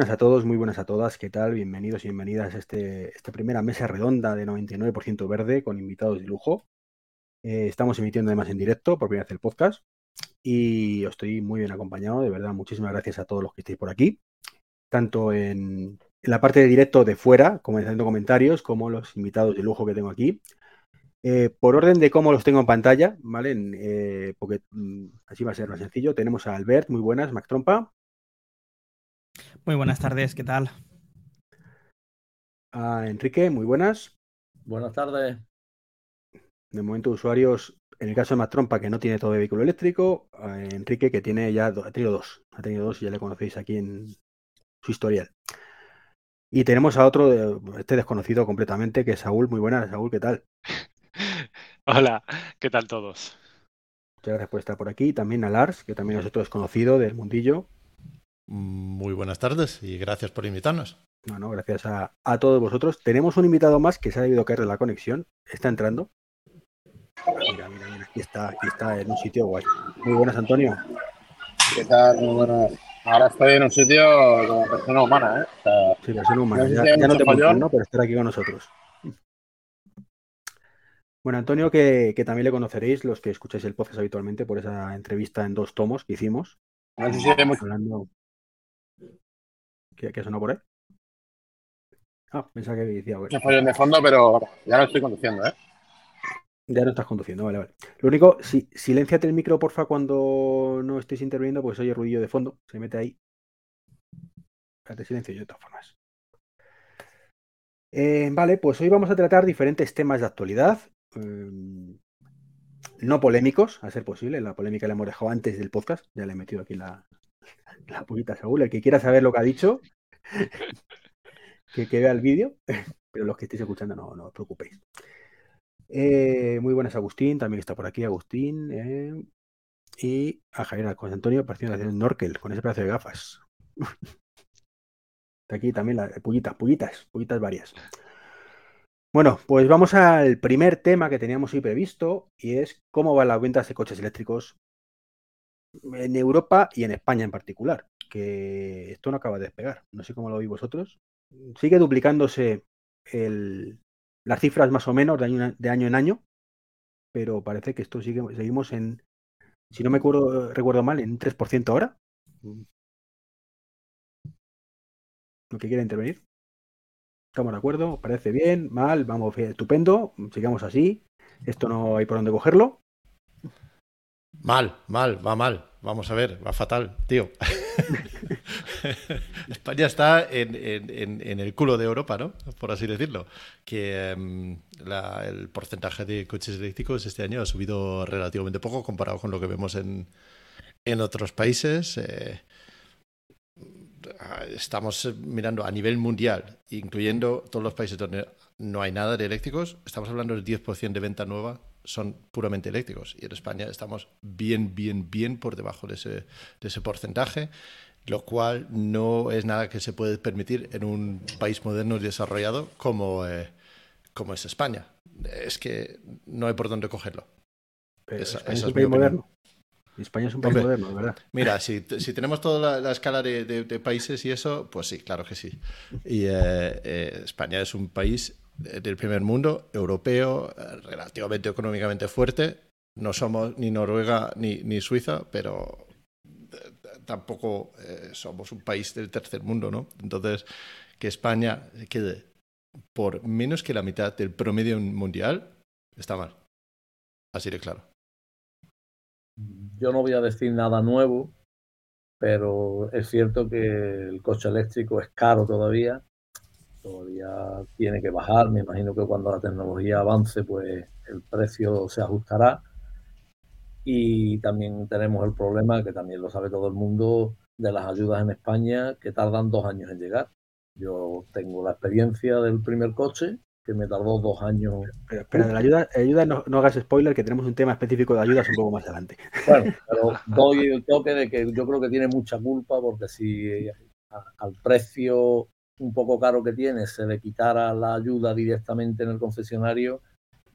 Buenas a todos, muy buenas a todas. ¿Qué tal? Bienvenidos y bienvenidas a este, esta primera mesa redonda de 99% verde con invitados de lujo. Eh, estamos emitiendo además en directo por primera vez el podcast y os estoy muy bien acompañado. De verdad, muchísimas gracias a todos los que estéis por aquí, tanto en, en la parte de directo de fuera, como haciendo comentarios, como los invitados de lujo que tengo aquí. Eh, por orden de cómo los tengo en pantalla, ¿vale? Eh, porque mm, así va a ser más sencillo. Tenemos a Albert, muy buenas, Mac Trompa. Muy buenas tardes, ¿qué tal? A Enrique, muy buenas. Buenas tardes. De momento, usuarios, en el caso de Mac Trompa, que no tiene todo de vehículo eléctrico, a Enrique, que tiene ya, ha tenido dos, ha tenido dos y ya le conocéis aquí en su historial. Y tenemos a otro, de, este desconocido completamente, que es Saúl. Muy buenas, Saúl, ¿qué tal? Hola, ¿qué tal todos? Muchas gracias por estar por aquí. También a Lars, que también es otro desconocido del mundillo. Muy buenas tardes y gracias por invitarnos. Bueno, gracias a, a, todos vosotros. Tenemos un invitado más que se ha debido caer de la conexión. Está entrando. Mira, mira, mira. Aquí está, aquí está en un sitio guay. Muy buenas, Antonio. ¿Qué tal? Muy buenas. Ahora estoy en un sitio como persona humana, ¿eh? O sea, sí, persona humana. No ya, ya no te puedo, ¿no? Pero estar aquí con nosotros. Bueno, Antonio, que, que, también le conoceréis los que escucháis el podcast habitualmente por esa entrevista en dos tomos que hicimos. No sé si hay mucho... Hablando... ¿Qué, ¿Qué sonó por ahí? Ah, pensaba que decía. Mucho follón de fondo, pero ya no estoy conduciendo, ¿eh? Ya no estás conduciendo, vale, vale. Lo único, si, silenciate el micro, porfa, cuando no estéis interviniendo, pues oye ruido de fondo. Se mete ahí. Espérate, silencio yo de todas formas. Eh, vale, pues hoy vamos a tratar diferentes temas de actualidad. Eh, no polémicos, a ser posible. La polémica la hemos dejado antes del podcast. Ya le he metido aquí la, la puñita a Saúl. El que quiera saber lo que ha dicho, que, que vea el vídeo. Pero los que estéis escuchando, no, no os preocupéis. Eh, muy buenas, Agustín. También está por aquí Agustín. Eh, y a Javier José Antonio, partiendo de Norkel, con ese pedazo de gafas. está aquí también las pullitas, pullitas, pullitas varias. Bueno, pues vamos al primer tema que teníamos hoy previsto y es cómo van las ventas de coches eléctricos en Europa y en España en particular, que esto no acaba de despegar. No sé cómo lo veis vosotros. Sigue duplicándose el, las cifras más o menos de año, de año en año, pero parece que esto sigue, seguimos en, si no me acuerdo, recuerdo mal, en 3% ahora. ¿Lo que quiera intervenir? ¿Estamos de acuerdo? ¿Parece bien? ¿Mal? Vamos, estupendo. Sigamos así. Esto no hay por dónde cogerlo. Mal, mal, va mal. Vamos a ver, va fatal, tío. España está en, en, en, el culo de Europa, ¿no? Por así decirlo. Que um, la, el porcentaje de coches eléctricos este año ha subido relativamente poco comparado con lo que vemos en, en otros países. Eh, estamos mirando a nivel mundial, incluyendo todos los países donde no hay nada de eléctricos, estamos hablando del 10% de venta nueva son puramente eléctricos. Y en España estamos bien, bien, bien por debajo de ese, de ese porcentaje lo cual no es nada que se puede permitir en un país moderno y desarrollado como, eh, como es España. Es que no hay por dónde cogerlo. Pero esa, España esa es un país moderno. España es un país Hombre, moderno, ¿verdad? Mira, si, si tenemos toda la, la escala de, de, de, países y eso, pues sí, claro que sí. Y eh, eh, España es un país del primer mundo, europeo, relativamente económicamente fuerte. No somos ni Noruega ni, ni Suiza, pero tampoco eh, somos un país del tercer mundo, ¿no? Entonces, que España quede por menos que la mitad del promedio mundial está mal. Así de claro. Yo no voy a decir nada nuevo, pero es cierto que el coche eléctrico es caro todavía. Todavía tiene que bajar. Me imagino que cuando la tecnología avance, pues el precio se ajustará y también tenemos el problema, que también lo sabe todo el mundo, de las ayudas en España que tardan dos años en llegar. Yo tengo la experiencia del primer coche, que me tardó dos años. Pero, pero de la ayuda, ayuda no, no, hagas spoiler, que tenemos un tema específico de ayudas un poco más adelante. Bueno, pero doy el toque de que yo creo que tiene mucha culpa, porque si al precio un poco caro que tiene se le quitara la ayuda directamente en el concesionario,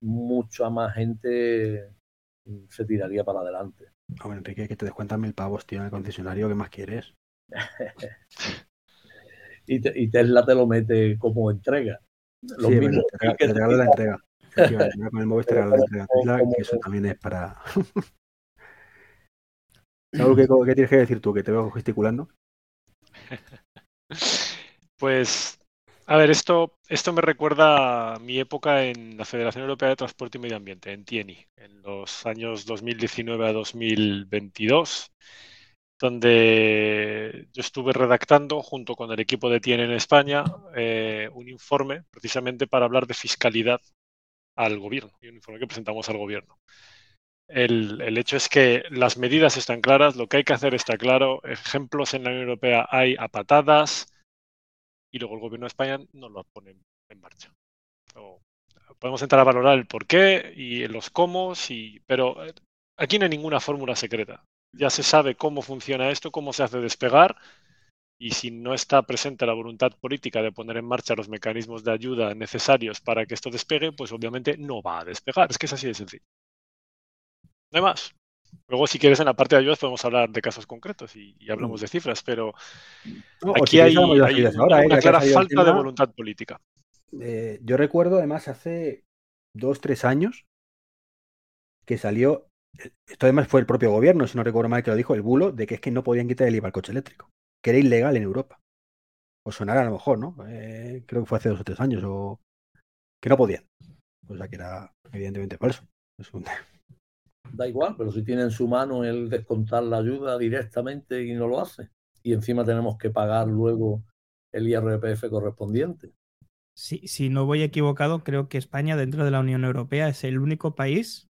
mucha más gente se tiraría para adelante. Hombre, Enrique, que te descuentan mil pavos, tío, en el concesionario, ¿qué más quieres? y, te- y Tesla te lo mete como entrega. Lo Sí, mismo bueno, te, te te regalo la entrega. Con el móvil te regalo la entrega Tesla, que eso también es para. ¿qué, qué tienes que decir tú? Que te veo gesticulando. Pues, a ver, esto, esto me recuerda a mi época en la Federación Europea de Transporte y Medio Ambiente, en TIENI, en los años 2019 a 2022, donde yo estuve redactando junto con el equipo de TIENI en España eh, un informe precisamente para hablar de fiscalidad al gobierno, y un informe que presentamos al gobierno. El, el hecho es que las medidas están claras, lo que hay que hacer está claro, ejemplos en la Unión Europea hay a patadas, y luego el gobierno de España no lo pone en marcha. Podemos entrar a valorar el por qué y los cómo, y, pero eh, aquí no hay ninguna fórmula secreta. Ya se sabe cómo funciona esto, cómo se hace despegar, y si no está presente la voluntad política de poner en marcha los mecanismos de ayuda necesarios para que esto despegue, pues obviamente no va a despegar. Es que es así de sencillo. No hay más. Luego, si quieres, en la parte de ayudas podemos hablar de casos concretos y, y hablamos de cifras, pero No, o aquí si hay, una, ¿eh? una clara falta de voluntad política. eh, yo recuerdo, además, hace dos, tres años que salió. Esto además fue el propio gobierno, si no recuerdo mal, que lo dijo, el bulo, de que es que no podían quitar el IVA al coche eléctrico, que era ilegal en Europa. Os sonará a lo mejor, ¿no? Eh, creo que fue hace dos o tres años, o que no podían. O sea que era evidentemente falso. Es un- Da igual, pero si tiene en su mano el descontar la ayuda directamente y no lo hace. Y encima tenemos que pagar luego el IRPF correspondiente. Si, no voy equivocado, creo que España dentro de la Unión Europea es el único país,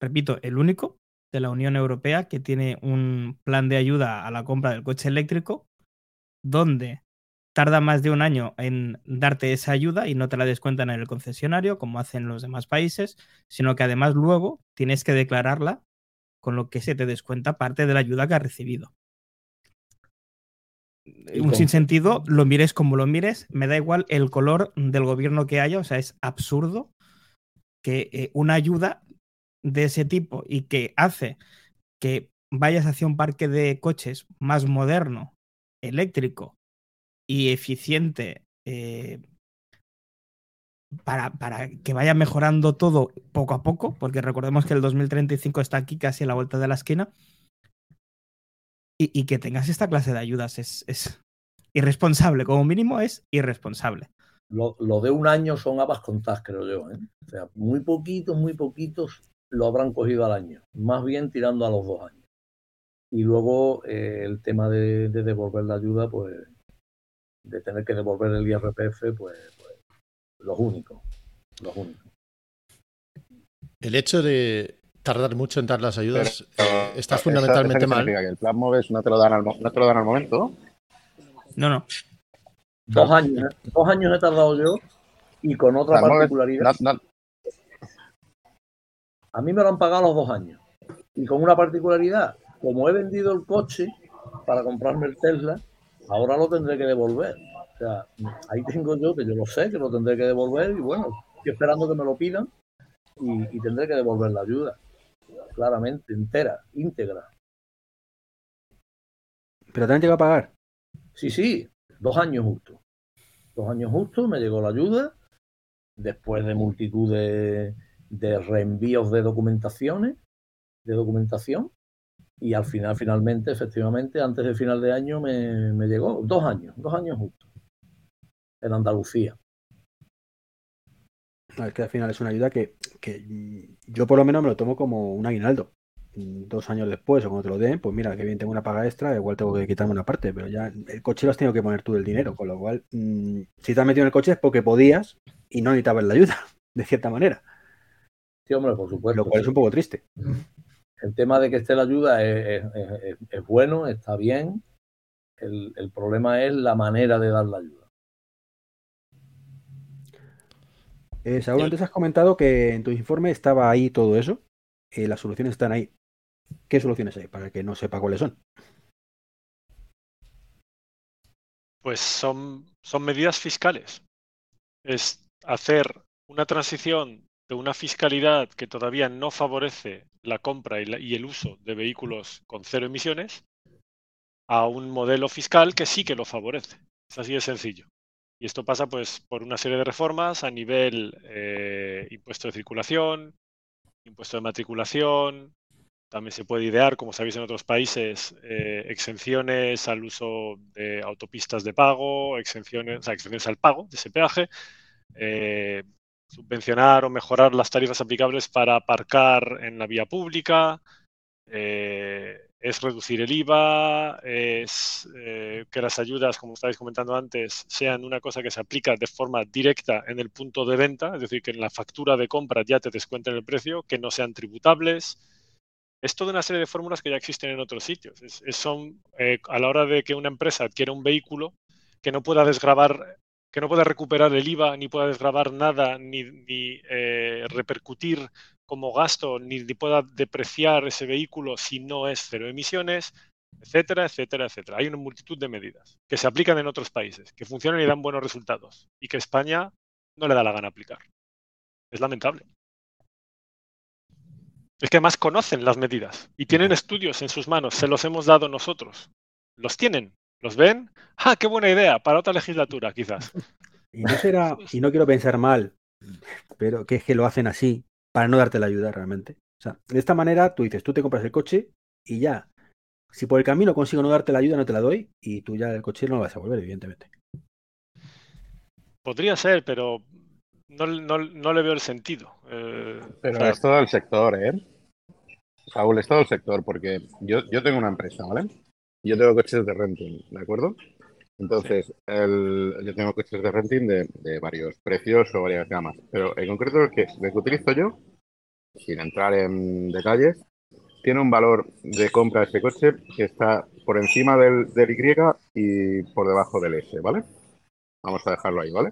repito, el único de la Unión Europea que tiene un plan de ayuda a la compra del coche eléctrico donde tarda más de un año en darte esa ayuda y no te la descuentan en el concesionario como hacen los demás países, sino que además luego tienes que declararla con lo que se te descuenta parte de la ayuda que has recibido. Y Un con- sinsentido, lo mires como lo mires, me da igual el color del gobierno que haya, o sea, es absurdo que eh, una ayuda de ese tipo y que hace que vayas hacia un parque de coches más moderno, eléctrico y eficiente eh, para, para que vaya mejorando todo poco a poco, porque recordemos que el 2035 está aquí casi a la vuelta de la esquina, y, y que tengas esta clase de ayudas es, es irresponsable, como mínimo es irresponsable. Lo, lo de un año son habas contadas, creo yo. ¿eh? O sea, muy poquitos, muy poquitos lo habrán cogido al año. Más bien tirando a los dos años. Y luego eh, el tema de, de devolver la ayuda, pues de tener que devolver el IRPF, pues, pues los únicos. Los únicos. El hecho de tardar mucho en dar las ayudas Pero, eh, está ¿eso- fundamentalmente qué mal. Que el plan MOVES no te lo dan al, no te lo dan al momento. No, no. Dos años, ¿eh? dos años he tardado yo y con otra particularidad. no- no- A mí me lo han pagado los dos años. Y con una particularidad, como he vendido el coche para comprarme el Tesla, ahora lo tendré que devolver. O sea, ahí tengo yo, que yo lo sé, que lo tendré que devolver y bueno, estoy esperando que me lo pidan y, y tendré que devolver la ayuda. Claramente, entera, íntegra. Pero también te va a pagar. Sí, sí, dos años justo. Dos años justo, me llegó la ayuda, después de multitud de, de reenvíos de documentaciones, de documentación, y al final, finalmente, efectivamente, antes del final de año me, me llegó. Dos años, dos años justo. En Andalucía. Es que al final es una ayuda que, que, yo por lo menos me lo tomo como un aguinaldo. Dos años después, o cuando te lo den, pues mira, que bien tengo una paga extra, igual tengo que quitarme una parte, pero ya el coche lo has tenido que poner tú el dinero, con lo cual, mm, si te has metido en el coche es porque podías y no necesitabas la ayuda, de cierta manera, Sí, hombre, por supuesto. lo cual sí. es un poco triste. El tema de que esté la ayuda es, es- es- es- es bueno, está bien. El, el problema es la manera de dar la ayuda. Eh, Saúl, antes has comentado que en tu informe estaba ahí todo eso, eh, las soluciones están ahí. ¿Qué soluciones hay para el que no sepa cuáles son? Pues son, son medidas fiscales. Es hacer una transición de una fiscalidad que todavía no favorece la compra y, la- y el uso de vehículos con cero emisiones a un modelo fiscal que sí que lo favorece. Es así de sencillo. Y esto pasa pues por una serie de reformas a nivel eh, impuesto de circulación, impuesto de matriculación. También se puede idear, como sabéis en otros países, eh, exenciones al uso de autopistas de pago, exenciones, o sea, exenciones al pago de ese peaje, eh, subvencionar o mejorar las tarifas aplicables para aparcar en la vía pública, eh, es reducir el IVA, es eh, que las ayudas, como estabais comentando antes, sean una cosa que se aplica de forma directa en el punto de venta, es decir, que en la factura de compra ya te descuenten el precio, que no sean tributables. Es toda una serie de fórmulas que ya existen en otros sitios. Es, es son eh, a la hora de que una empresa adquiera un vehículo que no pueda desgravar que no pueda recuperar el IVA, ni pueda desgravar nada, ni, ni eh, repercutir como gasto, ni, ni, pueda depreciar ese vehículo si no es cero emisiones, etcétera, etcétera, etcétera. Hay una multitud de medidas que se aplican en otros países, que funcionan y dan buenos resultados, y que España no le da la gana aplicar. Es lamentable. Es que además conocen las medidas y tienen estudios en sus manos, se los hemos dado nosotros. Los tienen, ¿Los ven? ¡Ah, qué buena idea! Para otra legislatura, quizás. Y no será, y no quiero pensar mal, pero que es que lo hacen así para no darte la ayuda realmente. O sea, de esta manera tú dices, tú te compras el coche y ya. Si por el camino consigo no darte la ayuda, no te la doy y tú ya el coche no lo vas a volver, evidentemente. Podría ser, pero no, no, no le veo el sentido. Eh, pero o sea, es todo el sector, ¿eh? Saúl, es todo el sector, porque yo, yo tengo una empresa, ¿vale? Yo tengo coches de renting, ¿de acuerdo? Entonces, el, yo tengo coches de renting de, de, varios precios o varias gamas, pero en concreto el que, el que utilizo yo, sin entrar en detalles, tiene un valor de compra de este coche que está por encima del, del Y y por debajo del S, ¿vale? Vamos a dejarlo ahí, ¿vale?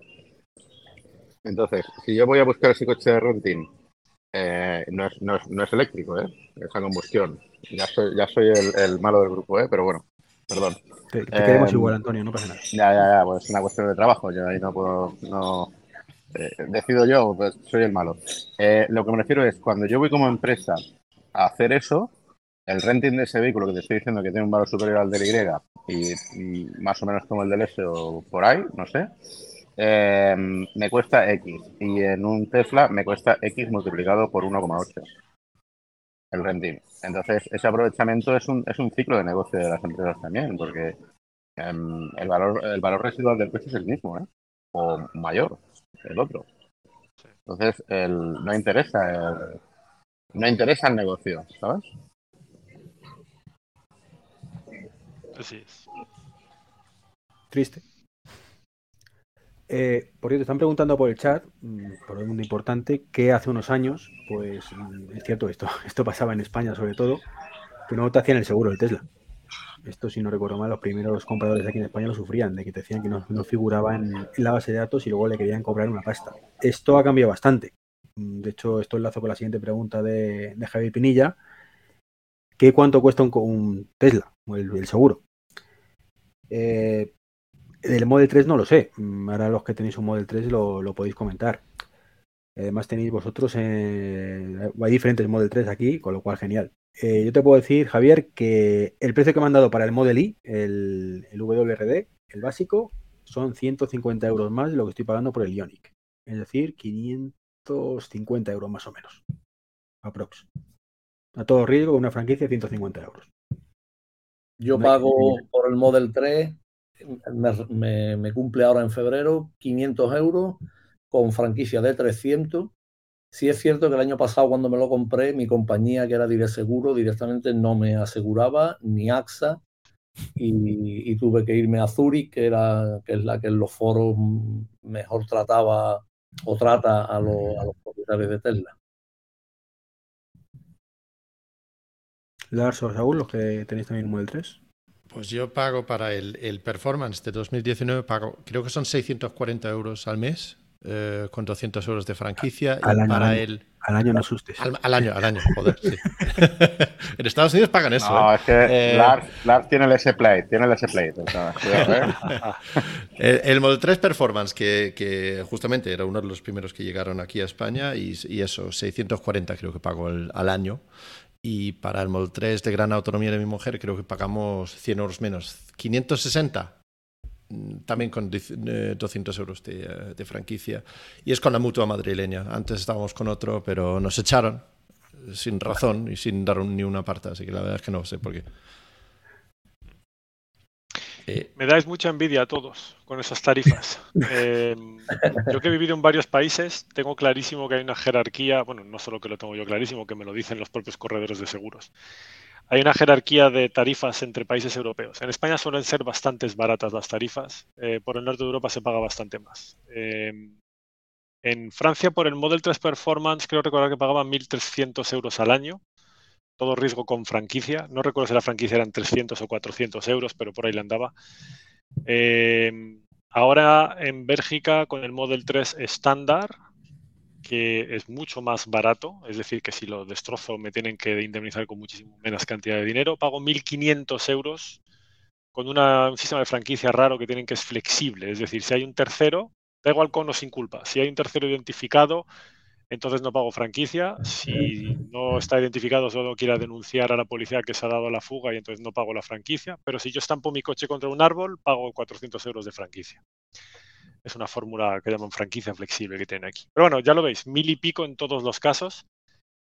Entonces, si yo voy a buscar ese coche de renting, eh, no, es, no, es, no, es, eléctrico, ¿eh? es a combustión. Ya soy, ya soy el, el, malo del grupo, ¿eh? pero bueno, perdón. Te, te queremos eh, igual, Antonio, no pasa nada. Ya, ya, ya, pues es una cuestión de trabajo. Yo ahí no puedo. No, eh, decido yo, pues soy el malo. Eh, lo que me refiero es cuando yo voy como empresa a hacer eso, el renting de ese vehículo que te estoy diciendo que tiene un valor superior al del Y y, y más o menos como el del S o por ahí, no sé eh, me cuesta X y en un Tesla me cuesta X multiplicado por 1,8 el renting. Entonces, ese aprovechamiento es un, es un ciclo de negocio de las empresas también, porque eh, el, valor, el valor residual del coche es el mismo, ¿eh? o mayor, el otro. Entonces, el, no interesa el, no interesa el negocio, ¿sabes? Así es. Triste. Eh, por cierto, están preguntando por el chat, mm, por el mundo importante, que hace unos años, pues mm, es cierto, esto, esto pasaba en España sobre todo, que no te hacían el seguro del Tesla. Esto, si no recuerdo mal, los primeros compradores aquí en España lo sufrían, de que te decían que no, no figuraba en, la base de datos y luego le querían cobrar una pasta. Esto ha cambiado bastante. Mm, de hecho, esto enlazo con la siguiente pregunta de, de Javier Pinilla, que cuánto cuesta un, un Tesla, el, el seguro. Eh, el Model 3 no lo sé. Ahora los que tenéis un Model 3 lo, lo podéis comentar. Además tenéis vosotros, eh, hay diferentes Model 3 aquí, con lo cual genial. Eh, yo te puedo decir, Javier, que el precio que me han dado para el Model I, el, el WRD, el básico, son 150 euros más de lo que estoy pagando por el Ionic. Es decir, 550 euros más o menos. Aprox. A todo riesgo, una franquicia, 150 euros. Yo pago por el Model 3 me, cumple ahora en febrero 500 euros con franquicia de 300. Sí es cierto que el año pasado cuando me lo compré, mi compañía que era Direct Seguro directamente no me aseguraba, ni AXA, y, tuve que irme a Zurich, que, era, que es la que en los foros mejor trataba o trata a, lo, a los propietarios de Tesla. Lars o Saúl, los que tenéis también Model 3. Pues yo pago para el, el, performance de 2019, pago, creo que son 640 euros al mes, eh, con 200 euros de franquicia. Al, año, para al, el, al año no asustes. Al, al, año, al año, joder, sí. en Estados Unidos pagan eso. No, ¿eh? es que eh, Lars, Lars, tiene el S-Plate, tiene el sea, ¿eh? el, el, Model 3 Performance, que, que, justamente era uno de los primeros que llegaron aquí a España, y, y eso, 640 creo que pago al año. Y para el Model 3 de gran autonomía de mi mujer creo que pagamos 100 euros menos. 560. mm, también con 200 euros de, de, franquicia. Y es con la mutua madrileña. Antes estábamos con otro, pero nos echaron sin razón y sin dar ni una parte, así que la verdad es que no sé por qué. Eh, Me dais mucha envidia a todos con esas tarifas. Eh, yo que he vivido en varios países, tengo clarísimo que hay una jerarquía, bueno, no solo que lo tengo yo clarísimo, que me lo dicen los propios corredores de seguros. Hay una jerarquía de tarifas entre países europeos. En España suelen ser bastante baratas las tarifas. Eh, por el norte de Europa se paga bastante más. en Francia, por el Model 3 Performance, creo recordar que pagaban 1.300 euros al año todo riesgo con franquicia. No recuerdo si la franquicia eran 300 o 400 euros, pero por ahí le andaba. Eh, ahora en Bélgica con el Model 3 estándar, que es mucho más barato, es decir, que si lo destrozo me tienen que indemnizar con muchísimo menos cantidad de dinero, pago 1.500 euros con un sistema de franquicia raro que tienen que es flexible, es decir, si hay un tercero, da igual con o sin culpa, si hay un tercero identificado, entonces no pago franquicia. Si no está identificado, solo quiera denunciar a la policía que se ha dado la fuga y entonces no pago la franquicia. Pero si yo estampo mi coche contra un árbol, pago 400 euros de franquicia. Es una fórmula que llaman franquicia flexible que tiene aquí. Pero bueno, ya lo veis, mil y pico en todos los casos.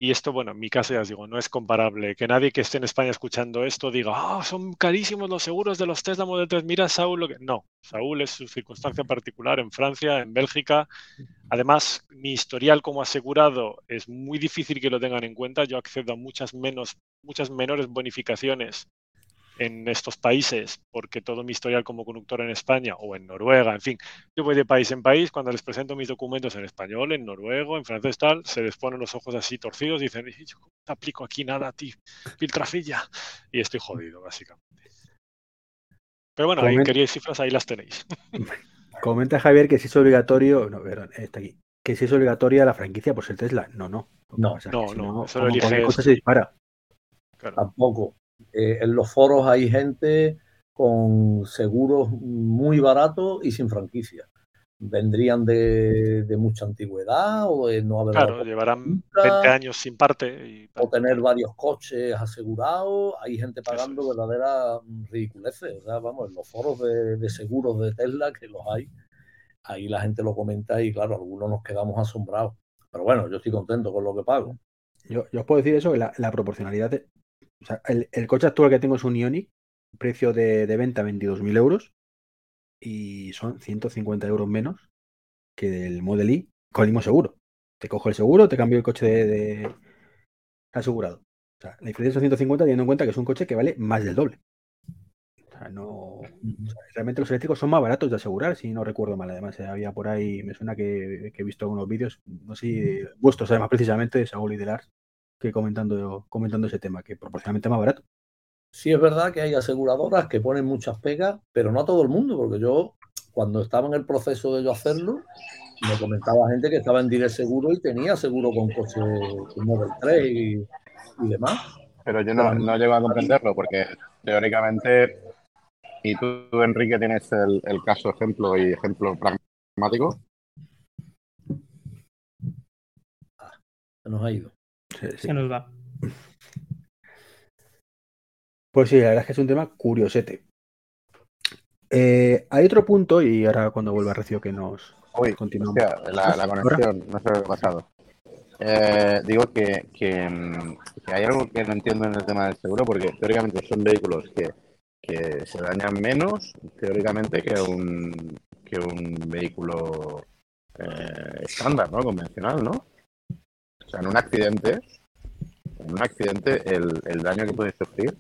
Y esto, bueno, en mi caso ya os digo, no es comparable. Que nadie que esté en España escuchando esto diga, ah, son carísimos los seguros de los Tesla Model 3. Mira, Saúl, lo que. No, Saúl es su circunstancia particular en Francia, en Bélgica. Además, mi historial como asegurado es muy difícil que lo tengan en cuenta. Yo accedo a muchas, menos, muchas menores bonificaciones en estos países, porque todo mi historial como conductor en España o en Noruega, en fin, yo voy de país en país, cuando les presento mis documentos en español, en noruego, en francés, tal, se les ponen los ojos así torcidos y dicen, yo no te aplico aquí nada a ti, filtrafilla, y estoy jodido, básicamente. Pero bueno, ahí queríais cifras, ahí las tenéis. Comenta Javier que si es obligatorio, no, está aquí, que si es obligatoria la franquicia, pues el Tesla, no, no. No, no, no, solo eliges... se dispara. Tampoco. Eh, en los foros hay gente con seguros muy baratos y sin franquicia. Vendrían de, mucha antigüedad o de no haber. Claro, llevarán 20 años sin parte. O tener varios coches asegurados. Hay gente pagando verdaderas ridiculeces. O sea, vamos, en los foros de, seguros de Tesla, que los hay, ahí la gente lo comenta y, claro, algunos nos quedamos asombrados. Pero bueno, yo estoy contento con lo que pago. Yo, os puedo decir eso, que la, la proporcionalidad de, o sea, el, coche actual que tengo es un Ioniq, precio de, venta 22.000 euros y son 150 euros menos que del Model I con el mismo seguro. Te cojo el seguro, te cambio el coche de, asegurado. O sea, la diferencia son 150 teniendo en cuenta que es un coche que vale más del doble. O sea, no. realmente los eléctricos son más baratos de asegurar, si no recuerdo mal. Además, eh, había por ahí, me suena que, he visto algunos vídeos, no sé vuestros, además, precisamente, de Saúl y de Lars, que comentando, comentando ese tema, que proporcionalmente más barato. Sí, es verdad que hay aseguradoras que ponen muchas pegas, pero no a todo el mundo, porque yo, cuando estaba en el proceso de yo hacerlo, me comentaba gente que estaba en Direct Seguro y tenía seguro con coche Model 3 y, demás. Pero yo no, no, llego a comprenderlo, porque teóricamente, y tú, Enrique, tienes el, el caso ejemplo y ejemplo pragmático. Ah, se nos ha ido. Se nos va. Pues sí, la verdad es que es un tema curiosete. Eh, hay otro punto, y ahora cuando vuelva Recio que nos Uy, continuamos. la, conexión, no sé lo que ha pasado. Eh, digo que, que, hay algo que no entiendo en el tema del seguro, porque teóricamente son vehículos que, que se dañan menos, teóricamente, que un, que un vehículo eh, estándar, ¿no? Convencional, ¿no? O sea, en un accidente, en un accidente, el, el daño que puede sufrir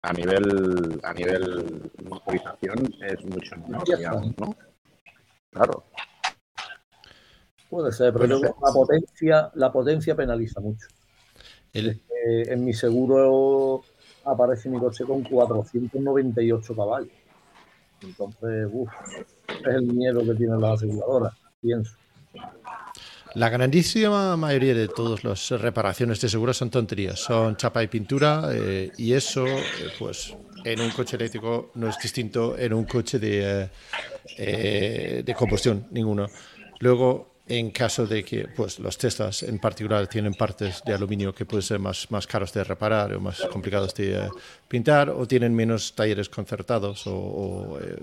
a nivel a nivel motorización es mucho menor, digamos, ¿no? Claro. Puede ser, pero la potencia, la potencia penaliza mucho. en mi seguro aparece mi coche con 498 caballos. Entonces, uff, es el miedo que tienen las aseguradoras, pienso. La grandísima mayoría de todas las reparaciones de seguros son tonterías, son chapa y pintura eh, y eso, eh, pues en un coche eléctrico no es distinto en un coche de, eh, de combustión, ninguno. Luego, en caso de que pues, los Teslas en particular tienen partes de aluminio que pueden ser más, más caros de reparar o más complicados de eh, pintar o tienen menos talleres concertados o, eh,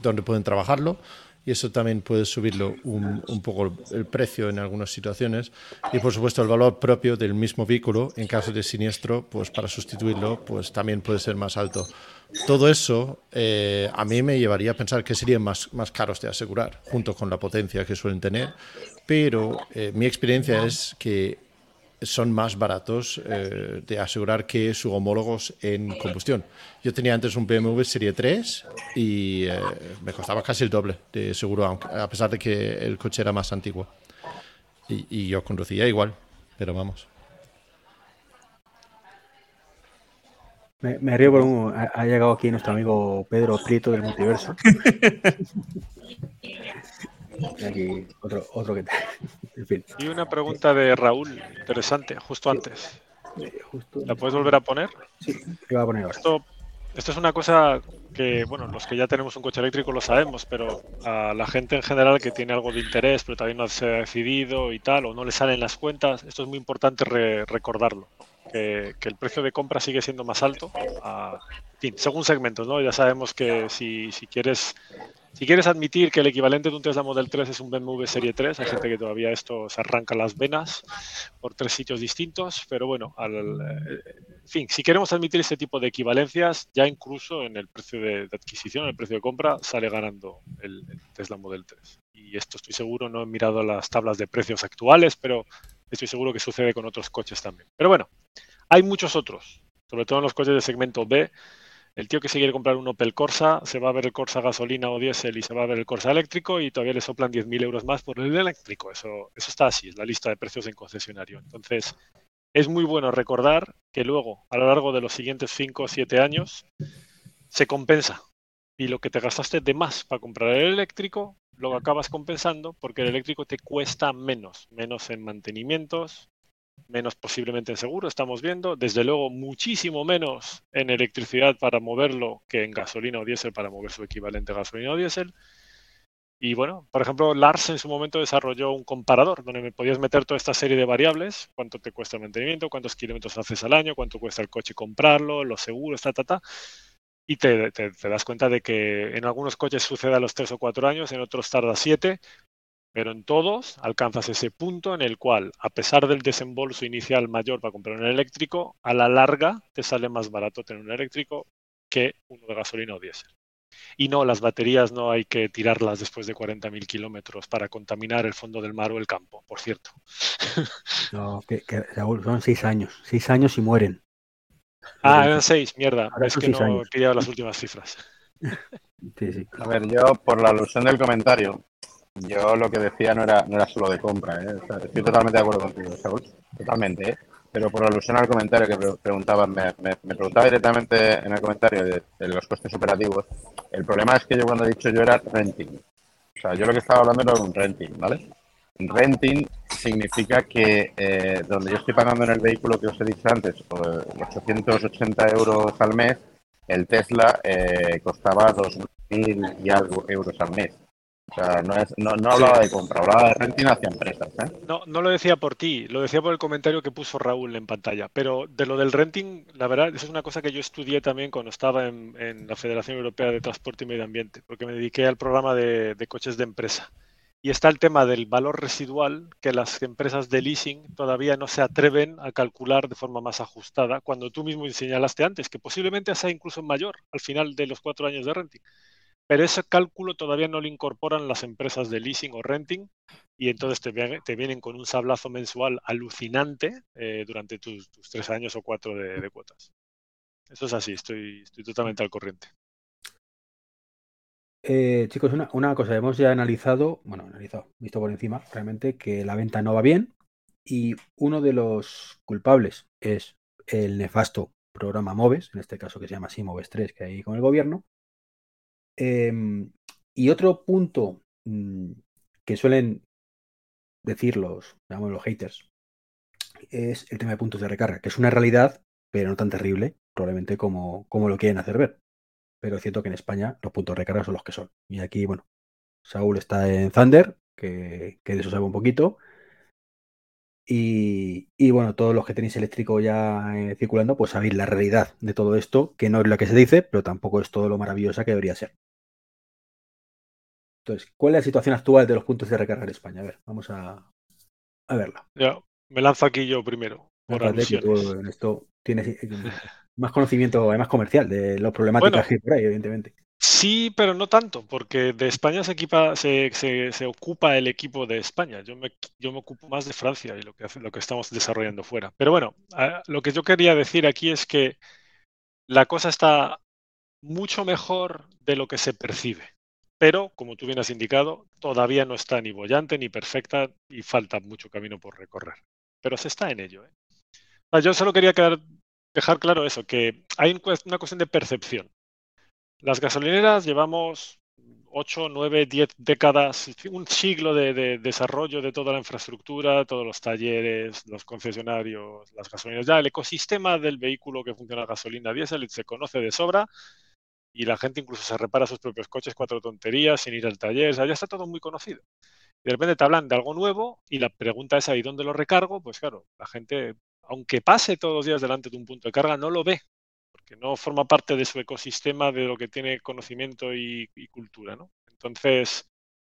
donde pueden trabajarlo y eso también puede subirlo un, un, poco el precio en algunas situaciones. Y por supuesto el valor propio del mismo vehículo en caso de siniestro pues para sustituirlo pues también puede ser más alto. Todo eso eh, a mí me llevaría a pensar que serían más, más caros de asegurar junto con la potencia que suelen tener. Pero eh, mi experiencia es que son más baratos eh, de asegurar que sus homólogos en combustión. Yo tenía antes un BMW Serie 3 y eh, me costaba casi el doble de seguro, aunque, a pesar de que el coche era más antiguo. Y, y yo conducía igual, pero vamos. Me, me río por un. Ha, ha, llegado aquí nuestro amigo Pedro Prieto del multiverso. y aquí otro, otro que tal. En fin. Y una pregunta de Raúl, interesante, justo antes. Justo... ¿La puedes volver a poner? Sí, lo voy a poner ahora. Esto, esto es una cosa que, bueno, los que ya tenemos un coche eléctrico lo sabemos, pero a la gente en general que tiene algo de interés, pero todavía no se ha decidido y tal, o no le salen las cuentas, esto es muy importante re recordarlo. Que, que, el precio de compra sigue siendo más alto, a, en fin, según segmentos, ¿no? Ya sabemos que si, si quieres si quieres admitir que el equivalente de un Tesla Model 3 es un BMW Serie 3, hay gente que todavía esto se arranca las venas por tres sitios distintos, pero bueno, al, en fin, si queremos admitir este tipo de equivalencias, ya incluso en el precio de, de adquisición, en el precio de compra, sale ganando el, el, Tesla Model 3. Y esto estoy seguro, no he mirado las tablas de precios actuales, pero estoy seguro que sucede con otros coches también. Pero bueno, hay muchos otros, sobre todo en los coches de segmento B, el tío que se quiere comprar un Opel Corsa se va a ver el Corsa gasolina o diésel y se va a ver el Corsa eléctrico y todavía le soplan 10.000 euros más por el eléctrico. Eso, eso está así, es la lista de precios en concesionario. Entonces, es muy bueno recordar que luego, a lo largo de los siguientes 5 o 7 años, se compensa. Y lo que te gastaste de más para comprar el eléctrico, lo acabas compensando porque el eléctrico te cuesta menos, menos en mantenimientos, menos posiblemente en seguro, estamos viendo, desde luego muchísimo menos en electricidad para moverlo que en gasolina o diésel para mover su equivalente a gasolina o diésel. Y bueno, por ejemplo, Lars en su momento desarrolló un comparador donde me podías meter toda esta serie de variables, cuánto te cuesta el mantenimiento, cuántos kilómetros haces al año, cuánto cuesta el coche comprarlo, los seguros, ta, ta, ta. Y te, te, te das cuenta de que en algunos coches sucede a los tres o cuatro años, en otros tarda siete, pero en todos alcanzas ese punto en el cual, a pesar del desembolso inicial mayor para comprar un eléctrico, a la larga te sale más barato tener un eléctrico que uno de gasolina o diésel. Y no, las baterías no hay que tirarlas después de 40.000 kilómetros para contaminar el fondo del mar o el campo, por cierto. No, que, que Raúl, son seis años. Seis años y mueren. Ah, eran seis, mierda. Ahora es que no años. he pillado las últimas cifras. Sí, sí. A ver, yo, por la alusión del comentario, yo lo que decía no era, no era solo de compra, ¿eh? o sea, estoy totalmente de acuerdo contigo, Saúl, totalmente, ¿eh? pero por alusión al comentario que pre preguntaban, me, me, preguntaba directamente en el comentario de, los costes operativos, el problema es que yo cuando he dicho yo era renting, o sea, yo lo que estaba hablando era un renting, ¿vale? Renting significa que eh, donde yo estoy pagando en el vehículo que os he dicho antes, 880 euros al mes, el Tesla eh, costaba 2.000 y algo euros al mes. O sea, no, es, no, no hablaba de compra, hablaba de renting hacia empresas. ¿eh? No, no lo decía por ti, lo decía por el comentario que puso Raúl en pantalla. Pero de lo del renting, la verdad, eso es una cosa que yo estudié también cuando estaba en, en la Federación Europea de Transporte y Medio Ambiente, porque me dediqué al programa de, de coches de empresa. Y está el tema del valor residual que las empresas de leasing todavía no se atreven a calcular de forma más ajustada, cuando tú mismo señalaste antes, que posiblemente sea incluso mayor al final de los cuatro años de renting pero ese cálculo todavía no lo incorporan las empresas de leasing o renting y entonces te, vienen con un sablazo mensual alucinante eh, durante tus, tres años o cuatro de, de cuotas. Eso es así, estoy, estoy totalmente al corriente. Eh, chicos, una, una, cosa, hemos ya analizado, bueno, analizado, visto por encima, realmente que la venta no va bien y uno de los culpables es el nefasto programa MOVES, en este caso que se llama así MOVES 3, que hay con el gobierno, eh, y otro punto mmm, que suelen decir los, digamos, los haters es el tema de puntos de recarga, que es una realidad, pero no tan terrible, probablemente como, como lo quieren hacer ver. Pero es cierto que en España los puntos de recarga son los que son. Y aquí, bueno, Saúl está en Thunder, que de eso sabe un poquito. Y, y, bueno, todos los que tenéis eléctrico ya eh, circulando, pues sabéis la realidad de todo esto, que no es lo que se dice, pero tampoco es todo lo maravillosa que debería ser. Entonces, ¿cuál es la situación actual de los puntos de recarga en España? A ver, vamos a, a verla. Ya, me lanzo aquí yo primero. Por en esto tienes eh, más conocimiento, además comercial, de las problemáticas Bueno. que hay por ahí, evidentemente. Sí, pero no tanto, porque de España se, equipa, se, se- ocupa el equipo de España. Yo me, yo me ocupo más de Francia y lo que, lo que estamos desarrollando fuera. Pero bueno, a- lo que yo quería decir aquí es que la cosa está mucho mejor de lo que se percibe. Pero, como tú bien has indicado, todavía no está ni bollante ni perfecta y falta mucho camino por recorrer. Pero se está en ello. ¿eh? Ah, Yo solo quería quedar- dejar claro eso, que hay una cuestión de percepción. Las gasolineras llevamos 8, 9, 10 décadas, un siglo de, de desarrollo de toda la infraestructura, todos los talleres, los concesionarios, las gasolineras. Ya el ecosistema del vehículo que funciona a gasolina diésel se conoce de sobra y la gente incluso se repara sus propios coches, cuatro tonterías, sin ir al taller. O sea, ya está todo muy conocido. Y de repente te hablan de algo nuevo y la pregunta es ahí, ¿dónde lo recargo? Pues claro, la gente, aunque pase todos los días delante de un punto de carga, no lo ve no forma parte de su ecosistema de lo que tiene conocimiento y, y cultura, ¿no? Entonces,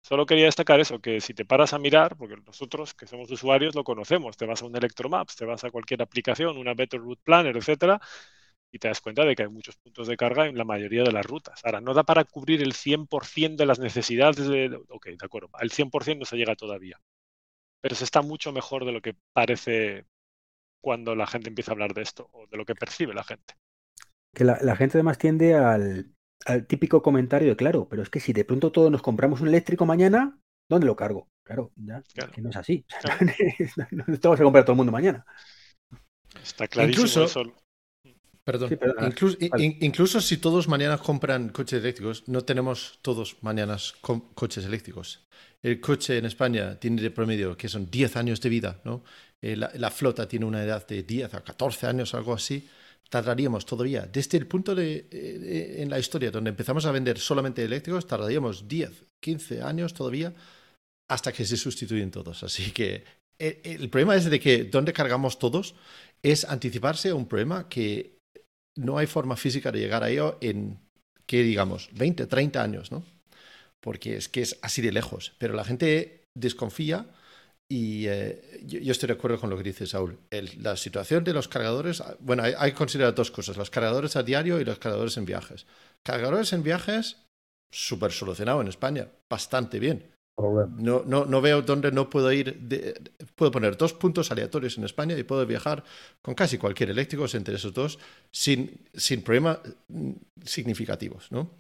solo quería destacar eso, que si te paras a mirar, porque nosotros que somos usuarios lo conocemos, te vas a un Electromaps, te vas a cualquier aplicación, una Better Route Planner, etcétera, y te das cuenta de que hay muchos puntos de carga en la mayoría de las rutas. Ahora, no da para cubrir el 100% de las necesidades de... Ok, de acuerdo, al 100% no se llega todavía, pero se está mucho mejor de lo que parece cuando la gente empieza a hablar de esto, o de lo que percibe la gente. Que la, la gente además tiende al, al típico comentario de, claro, pero es que si de pronto todos nos compramos un eléctrico mañana, ¿dónde lo cargo? Claro, ya, Claro. que no es así. Claro. no te vas a comprar todo el mundo mañana. Está clarísimo Incluso-. Perdón. Sí. Incluso, in- Vale. in- incluso si todos mañana compran coches eléctricos, no tenemos todos mañanas com- coches eléctricos. El coche en España tiene de promedio que son 10 años de vida, ¿no? Eh, la, la flota tiene una edad de 10 a 14 años, algo así. Tardaríamos todavía, desde el punto de, eh, en la historia donde empezamos a vender solamente eléctricos, tardaríamos 10, 15 años todavía hasta que se sustituyen todos. Así que el, el problema es de que donde cargamos todos es anticiparse a un problema que no hay forma física de llegar a ello en, que digamos, 20, 30 años, ¿no? Porque es que es así de lejos. Pero la gente desconfía y eh, yo, yo estoy de acuerdo con lo que dice Saúl. El- la situación de los cargadores, bueno, hay, hay que considerar dos cosas, los cargadores a diario y los cargadores en viajes. Cargadores en viajes, súper solucionado en España, bastante bien. No, no, no veo dónde no puedo ir. de- puedo poner dos puntos aleatorios en España y puedo viajar con casi cualquier eléctrico entre esos dos sin, sin problemas mm, significativos, ¿no?